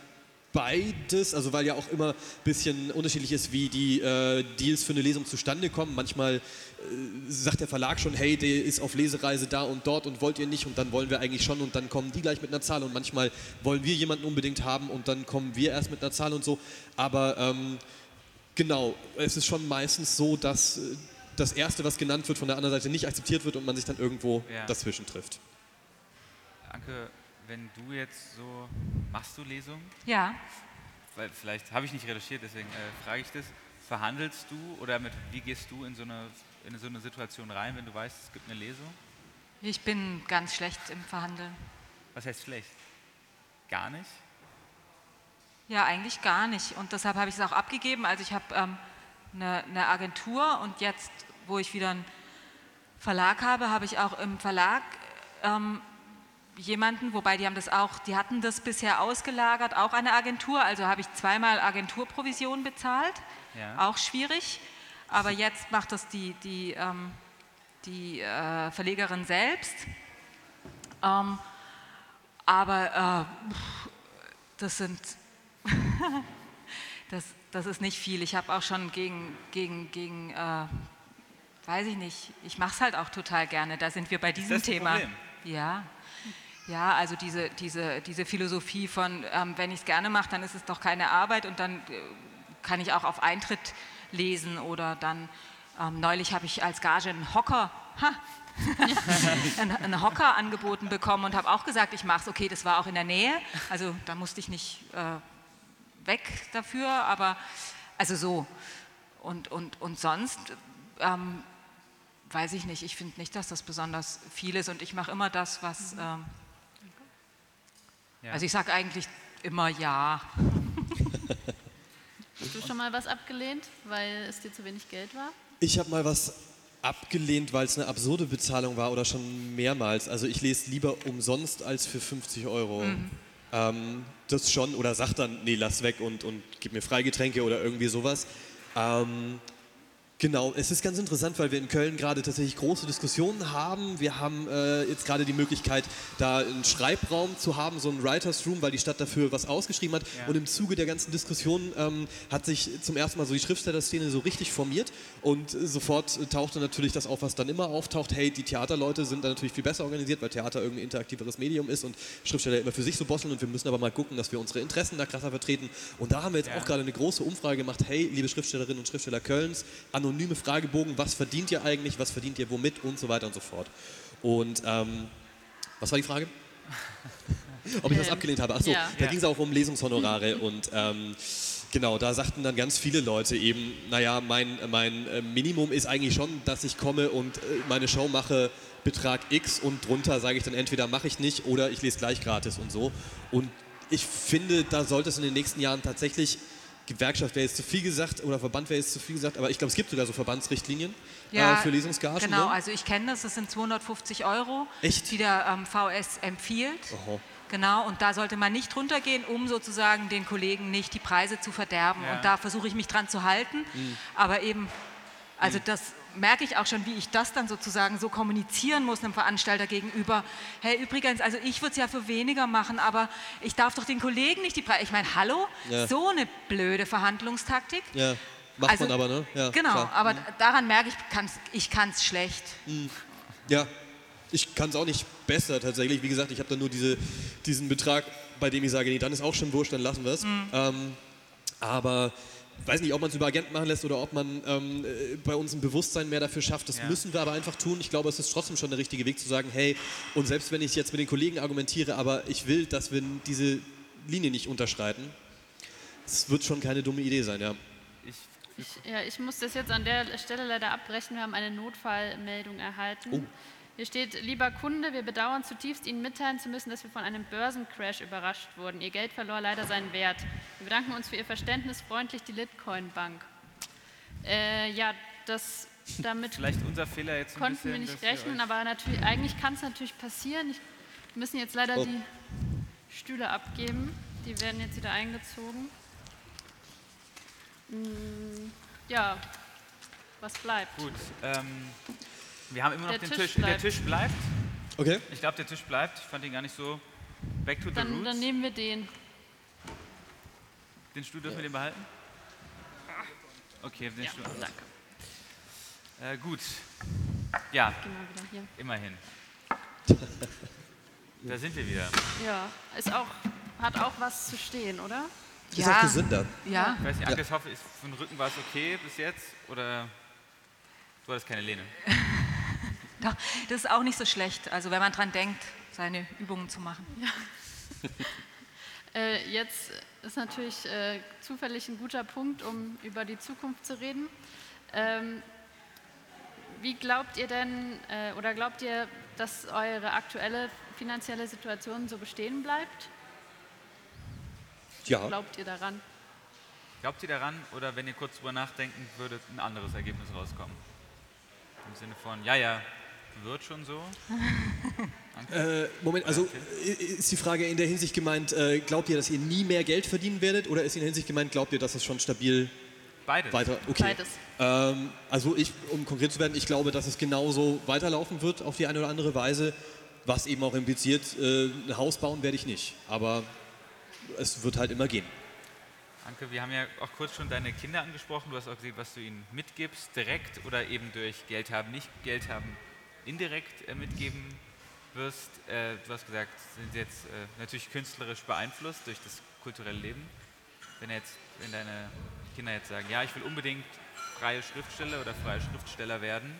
beides, also weil ja auch immer ein bisschen unterschiedlich ist, wie die äh, Deals für eine Lesung zustande kommen. Manchmal äh, sagt der Verlag schon, hey, der ist auf Lesereise da und dort und wollt ihr nicht und dann wollen wir eigentlich schon und dann kommen die gleich mit einer Zahl und manchmal wollen wir jemanden unbedingt haben und dann kommen wir erst mit einer Zahl und so. Aber ähm, genau, es ist schon meistens so, dass äh, das Erste, was genannt wird, von der anderen Seite nicht akzeptiert wird und man sich dann irgendwo ja. dazwischen trifft. Anke, wenn du jetzt so, machst du Lesungen? Ja. Weil vielleicht habe ich nicht recherchiert, deswegen äh, frage ich das. Verhandelst du oder mit, wie gehst du in so, eine, in so eine Situation rein, wenn du weißt, es gibt eine Lesung? Ich bin ganz schlecht im Verhandeln. Was heißt schlecht? Gar nicht? Ja, eigentlich gar nicht. Und deshalb habe ich es auch abgegeben. Also ich habe ähm, eine, eine Agentur und jetzt, wo ich wieder einen Verlag habe, habe ich auch im Verlag ähm, jemanden, wobei die haben das auch, die hatten das bisher ausgelagert, auch eine Agentur, also habe ich zweimal Agenturprovision bezahlt, ja. auch schwierig, aber jetzt macht das die, die, ähm, die äh, Verlegerin selbst. Ähm, aber äh, das sind das, das ist nicht viel. Ich habe auch schon gegen, gegen, gegen äh, weiß ich nicht, ich mache es halt auch total gerne. Da sind wir bei diesem ist das Thema. Problem? Ja. Ja, also diese, diese, diese Philosophie von, ähm, wenn ich es gerne mache, dann ist es doch keine Arbeit und dann äh, kann ich auch auf Eintritt lesen oder dann, ähm, neulich habe ich als Gage einen Hocker, ha, einen, Hocker angeboten bekommen und habe auch gesagt, ich mache es. Okay, das war auch in der Nähe, also da musste ich nicht äh, weg dafür, aber also so. Und, und, und sonst ähm, weiß ich nicht, ich finde nicht, dass das besonders viel ist und ich mache immer das, was. Ähm, ja. Also ich sage eigentlich immer ja. Hast du schon mal was abgelehnt, weil es dir zu wenig Geld war? Ich habe mal was abgelehnt, weil es eine absurde Bezahlung war oder schon mehrmals. Also ich lese lieber umsonst als für 50 Euro. Mhm ähm, das schon oder sagt dann, nee, lass weg und, und gib mir Freigetränke oder irgendwie sowas. Ähm, Genau, es ist ganz interessant, weil wir in Köln gerade tatsächlich große Diskussionen haben. Wir haben äh, jetzt gerade die Möglichkeit, da einen Schreibraum zu haben, so einen Writers Room, weil die Stadt dafür was ausgeschrieben hat. Ja. Und im Zuge der ganzen Diskussionen ähm, hat sich zum ersten Mal so die Schriftstellerszene so richtig formiert und sofort tauchte natürlich das auf, was dann immer auftaucht. Hey, die Theaterleute sind da natürlich viel besser organisiert, weil Theater irgendwie ein interaktiveres Medium ist und Schriftsteller immer für sich so bosseln und wir müssen aber mal gucken, dass wir unsere Interessen da krasser vertreten. Und da haben wir jetzt ja. auch gerade eine große Umfrage gemacht. Hey, liebe Schriftstellerinnen und Schriftsteller Kölns, anonym anonyme Fragebogen, was verdient ihr eigentlich, was verdient ihr womit und so weiter und so fort. Und ähm, was war die Frage? Ob ich das ähm, abgelehnt habe. Achso, ja. da ging es auch um Lesungshonorare und ähm, genau, da sagten dann ganz viele Leute eben, naja, mein, mein äh, Minimum ist eigentlich schon, dass ich komme und äh, meine Show mache, Betrag X und drunter sage ich dann entweder mache ich nicht oder ich lese gleich gratis und so. Und ich finde, da sollte es in den nächsten Jahren tatsächlich Gewerkschaft wäre jetzt zu viel gesagt oder Verband wäre jetzt zu viel gesagt, aber ich glaube, es gibt sogar so Verbandsrichtlinien Ja, äh, für Lesungsgagen. Genau, ne? also ich kenne das, das sind 250 Euro, Echt? die der ähm, VS empfiehlt. Aha. Genau, und da sollte man nicht runtergehen, um sozusagen den Kollegen nicht die Preise zu verderben. Ja. Und da versuche ich mich dran zu halten. Mhm. Aber eben, also das merke ich auch schon, wie ich das dann sozusagen so kommunizieren muss einem Veranstalter gegenüber. Hey, übrigens, also ich würde es ja für weniger machen, aber ich darf doch den Kollegen nicht die Preise. Ich meine, hallo, Ja. so eine blöde Verhandlungstaktik. Ja, macht Also, man aber, ne? Ja, genau, klar. aber daran merke ich, kann's, ich kann es schlecht. Ja, ich kann es auch nicht besser tatsächlich. Wie gesagt, ich habe dann nur diese, diesen Betrag, bei dem ich sage, nee, dann ist auch schon wurscht, dann lassen wir es. Mhm. Ähm, aber weiß nicht, ob man es über Agenten machen lässt oder ob man ähm, äh, bei uns ein Bewusstsein mehr dafür schafft. Das Ja. müssen wir aber einfach tun. Ich glaube, es ist trotzdem schon der richtige Weg zu sagen, hey, und selbst wenn ich jetzt mit den Kollegen argumentiere, aber ich will, dass wir diese Linie nicht unterschreiten, es wird schon keine dumme Idee sein, ja. Ich, Ich, ja, ich muss das jetzt an der Stelle leider abbrechen. Wir haben eine Notfallmeldung erhalten. Oh. Hier steht, lieber Kunde, wir bedauern zutiefst, Ihnen mitteilen zu müssen, dass wir von einem Börsencrash überrascht wurden. Ihr Geld verlor leider seinen Wert. Wir bedanken uns für Ihr Verständnis. Freundlich die Litcoin Bank. Äh, ja, das, damit vielleicht unser Fehler jetzt konnten bisschen, wir nicht rechnen, aber natürlich, eigentlich kann es natürlich passieren. Ich, wir müssen jetzt leider Oh. die Stühle abgeben. Die werden jetzt wieder eingezogen. Mm, Ja, was bleibt? Gut, ähm, wir haben immer noch Der den Tisch Tisch. Der Tisch bleibt. Okay? Ich glaube, der Tisch bleibt. Ich fand ihn gar nicht so back to the Dann, roots. dann nehmen wir den. den Stuhl dürfen wir den behalten? Okay, den Stuhl. Danke. Äh, gut. Ja, immerhin. Da sind wir wieder. Ja, ist auch, hat auch was zu stehen, oder? Ist auch gesünder. Ja, Ich weiß nicht, Anke, ich hoffe, ist- für den Rücken war es okay bis jetzt? Oder du hattest keine Lehne? das ist auch nicht so schlecht. Also wenn man dran denkt, seine Übungen zu machen. Äh, jetzt ist natürlich äh, zufällig ein guter Punkt, um über die Zukunft zu reden. Ähm, wie glaubt ihr denn, äh, oder glaubt ihr, dass eure aktuelle finanzielle Situation so bestehen bleibt? Ja. Glaubt ihr daran? Glaubt ihr daran oder wenn ihr kurz drüber nachdenken würdet, ein anderes Ergebnis rauskommen? Im Sinne von, ja, ja, wird schon so. Äh, Moment, also äh, ist die Frage in der Hinsicht gemeint, äh, glaubt ihr, dass ihr nie mehr Geld verdienen werdet oder ist in der Hinsicht gemeint, glaubt ihr, dass es schon stabil Beides. weiter? Okay. Beides. Ähm, also ich, um konkret zu werden, ich glaube, dass es genauso weiterlaufen wird auf die eine oder andere Weise, was eben auch impliziert, äh, ein Haus bauen werde ich nicht, aber es wird halt immer gehen. Anke, wir haben ja auch kurz schon deine Kinder angesprochen. Du hast auch gesehen, was du ihnen mitgibst, direkt oder eben durch Geld haben, nicht Geld haben, indirekt äh, mitgeben wirst. Äh, du hast gesagt, sind sie jetzt äh, natürlich künstlerisch beeinflusst durch das kulturelle Leben. Wenn, jetzt, wenn deine Kinder jetzt sagen, ja, ich will unbedingt freie Schriftsteller oder freie Schriftsteller werden,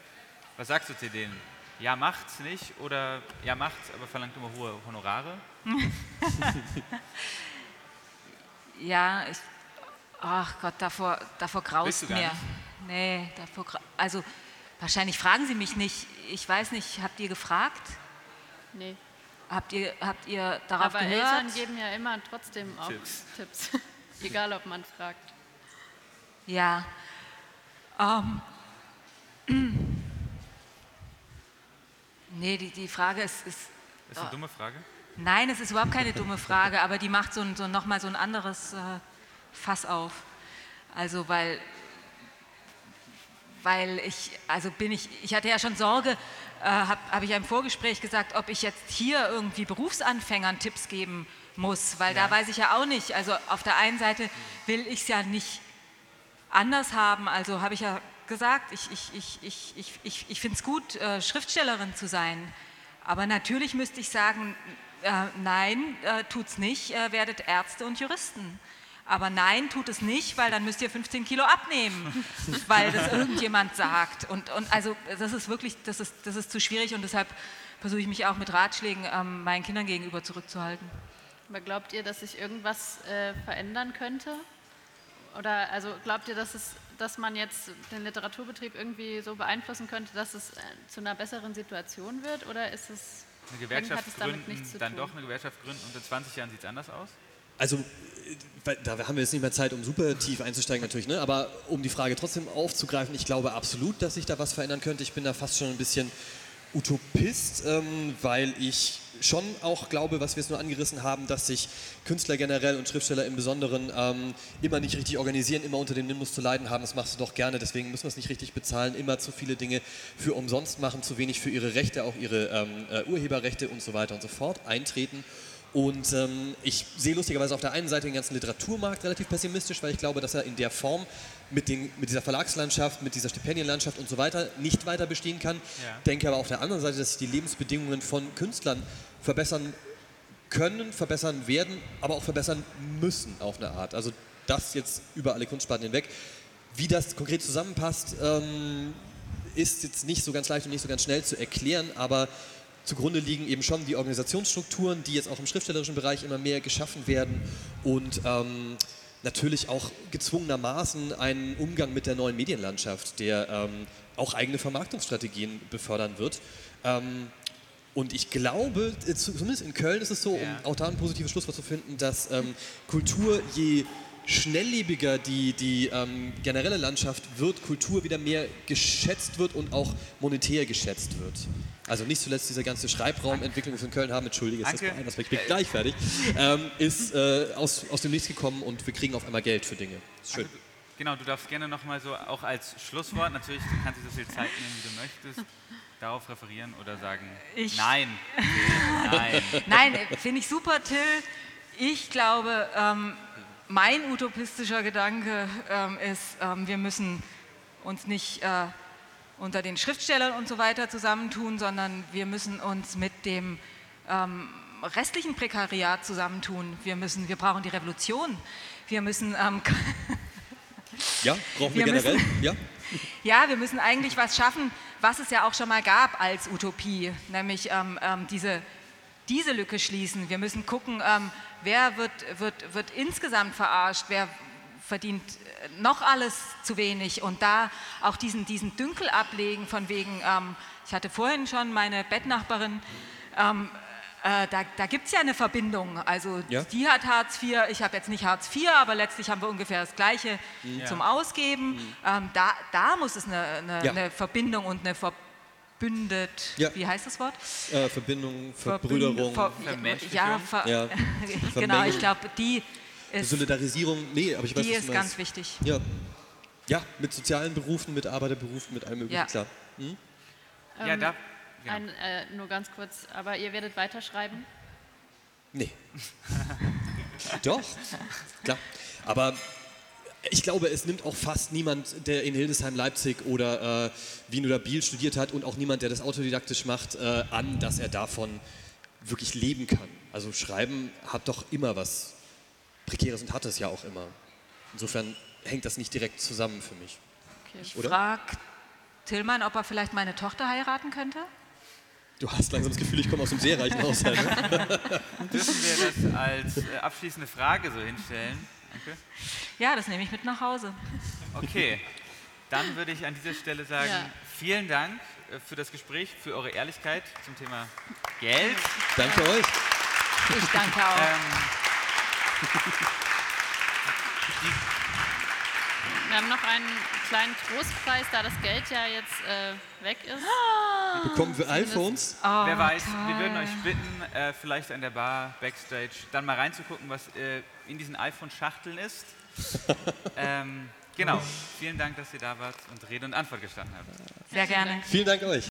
was sagst du zu denen? Ja, macht's nicht oder ja, macht's, aber verlangt immer hohe Honorare? Ja, ich, ach Gott, davor, davor graust mir. Nee, davor, also wahrscheinlich fragen Sie mich nicht. Ich weiß nicht, habt ihr gefragt? Nee. Habt ihr, habt ihr darauf Aber gehört? Eltern geben ja immer trotzdem auch Tipps. Tipps. Egal, ob man fragt. Ja. Ähm. Nee, die, die Frage ist, ist Das ist eine dumme Frage. Nein, es ist überhaupt keine dumme Frage, aber die macht so, ein, so nochmal so ein anderes äh, Fass auf. Also weil, weil ich, also bin ich, ich hatte ja schon Sorge, äh, habe hab ich ja im Vorgespräch gesagt, ob ich jetzt hier irgendwie Berufsanfängern Tipps geben muss, weil da weiß ich ja auch nicht. Also auf der einen Seite will ich es ja nicht anders haben, also habe ich ja gesagt, ich, ich, ich, ich, ich, ich, ich finde es gut, äh, Schriftstellerin zu sein. Aber natürlich müsste ich sagen, äh, nein, äh, tut's nicht, äh, werdet Ärzte und Juristen. Aber nein, tut es nicht, weil dann müsst ihr 15 Kilo abnehmen, weil das irgendjemand sagt. Und, und also das ist wirklich, das ist, das ist zu schwierig und deshalb versuche ich mich auch mit Ratschlägen ähm, meinen Kindern gegenüber zurückzuhalten. Aber glaubt ihr, dass sich irgendwas äh, verändern könnte? Oder also glaubt ihr, dass, es, dass man jetzt den Literaturbetrieb irgendwie so beeinflussen könnte, dass es äh, zu einer besseren Situation wird? Oder ist es Eine hat Gewerkschaft es damit gründen, nichts zu dann tun? doch eine Gewerkschaft gründen und in 20 Jahren sieht es anders aus? Also, äh, da haben wir jetzt nicht mehr Zeit, um super tief einzusteigen natürlich, ne? aber um die Frage trotzdem aufzugreifen, ich glaube absolut, dass sich da was verändern könnte. Ich bin da fast schon ein bisschen Utopist, ähm, weil ich schon auch glaube, was wir jetzt nur angerissen haben, dass sich Künstler generell und Schriftsteller im Besonderen ähm, immer nicht richtig organisieren, immer unter dem Nimbus zu leiden haben. Das machst du doch gerne, deswegen müssen wir es nicht richtig bezahlen, immer zu viele Dinge für umsonst machen, zu wenig für ihre Rechte, auch ihre ähm, äh, Urheberrechte und so weiter und so fort eintreten. Und ähm, ich sehe lustigerweise auf der einen Seite den ganzen Literaturmarkt relativ pessimistisch, weil ich glaube, dass er in der Form mit, den, mit dieser Verlagslandschaft, mit dieser Stipendienlandschaft und so weiter nicht weiter bestehen kann. Ja. Denke aber auf der anderen Seite, dass sich die Lebensbedingungen von Künstlern verbessern können, verbessern werden, aber auch verbessern müssen auf eine Art. Also das jetzt über alle Kunstsparten hinweg. Wie das konkret zusammenpasst, ähm, ist jetzt nicht so ganz leicht und nicht so ganz schnell zu erklären, aber zugrunde liegen eben schon die Organisationsstrukturen, die jetzt auch im schriftstellerischen Bereich immer mehr geschaffen werden und ähm, natürlich auch gezwungenermaßen einen Umgang mit der neuen Medienlandschaft, der ähm, auch eigene Vermarktungsstrategien befördern wird. Ähm, und ich glaube, äh, zu- zumindest in Köln ist es so, Ja. um auch da ein positives Schlusswort zu finden, dass ähm, Kultur je schnelllebiger die, die ähm, generelle Landschaft wird, Kultur wieder mehr geschätzt wird und auch monetär geschätzt wird. Also nicht zuletzt diese ganze Schreibraumentwicklung, die wir in Köln haben, entschuldige, ist das Danke. ein Aspekt, ich bin gleich fertig, ähm, ist äh, aus, aus dem Nichts gekommen und wir kriegen auf einmal Geld für Dinge. Ist schön. Genau, du darfst gerne nochmal so auch als Schlusswort, natürlich, du kannst dir so viel Zeit nehmen, wie du möchtest, darauf referieren oder sagen, Ich- nein, nein. Nein, finde ich super, Till. Ich glaube, ähm, mein utopistischer Gedanke ähm, ist, ähm, wir müssen uns nicht äh, unter den Schriftstellern und so weiter zusammentun, sondern wir müssen uns mit dem ähm, restlichen Prekariat zusammentun. Wir, müssen, wir brauchen die Revolution. Wir müssen ähm, Ja, brauchen wir, Wir generell? müssen- Ja? Ja, wir müssen eigentlich was schaffen, was es ja auch schon mal gab als Utopie, nämlich ähm, ähm, diese, diese Lücke schließen. Wir müssen gucken, ähm, wer wird, wird, wird insgesamt verarscht, wer verdient äh, noch alles zu wenig und da auch diesen, diesen Dünkel ablegen von wegen, ähm, ich hatte vorhin schon meine Bettnachbarin, ähm, äh, da, da gibt es ja eine Verbindung. Also Ja. die hat Hartz IV, ich habe jetzt nicht Hartz IV, aber letztlich haben wir ungefähr das Gleiche zum Ausgeben. Ähm, da, da muss es eine, eine, Ja. eine Verbindung und eine Verbündet, Ja. wie heißt das Wort? Äh, Verbindung, Verbünd- Verbrüderung, Ver Vermenschlichung. ja, ver Ja. genau, ich glaube, die ist, Solidarisierung. Nee, aber ich weiß, die was ist ganz wichtig. Ja. ja, mit sozialen Berufen, mit Arbeiterberufen, mit allem möglichen, Ja. klar. Ja, da, genau. Ein, äh, nur ganz kurz, aber ihr werdet weiterschreiben? Nee. Doch, klar. Aber ich glaube, es nimmt auch fast niemand, der in Hildesheim, Leipzig oder äh, Wien oder Biel studiert hat und auch niemand, der das autodidaktisch macht, äh, an, dass er davon wirklich leben kann. Also Schreiben hat doch immer was Prekäres und hat es ja auch immer. Insofern hängt das nicht direkt zusammen für mich. Okay. Ich Oder? frage Tillmann, ob er vielleicht meine Tochter heiraten könnte. Du hast langsam das Gefühl, ich komme aus einem sehr reichen Haushalt. Ne? Dürfen wir das als äh, abschließende Frage so hinstellen? Danke. Ja, das nehme ich mit nach Hause. Okay, dann würde ich an dieser Stelle sagen, Ja. vielen Dank äh, für das Gespräch, für eure Ehrlichkeit zum Thema Geld. Danke euch. Ich danke auch. Ähm, Wir haben noch einen kleinen Trostpreis, da das Geld ja jetzt äh, weg ist. Bekommen wir iPhones? Oh, wer weiß, wir toll. würden euch bitten, äh, vielleicht an der Bar, Backstage, dann mal reinzugucken, was äh, in diesen iPhone-Schachteln ist. ähm, genau, vielen Dank, dass ihr da wart und Rede und Antwort gestanden habt. Sehr gerne. Vielen Dank euch.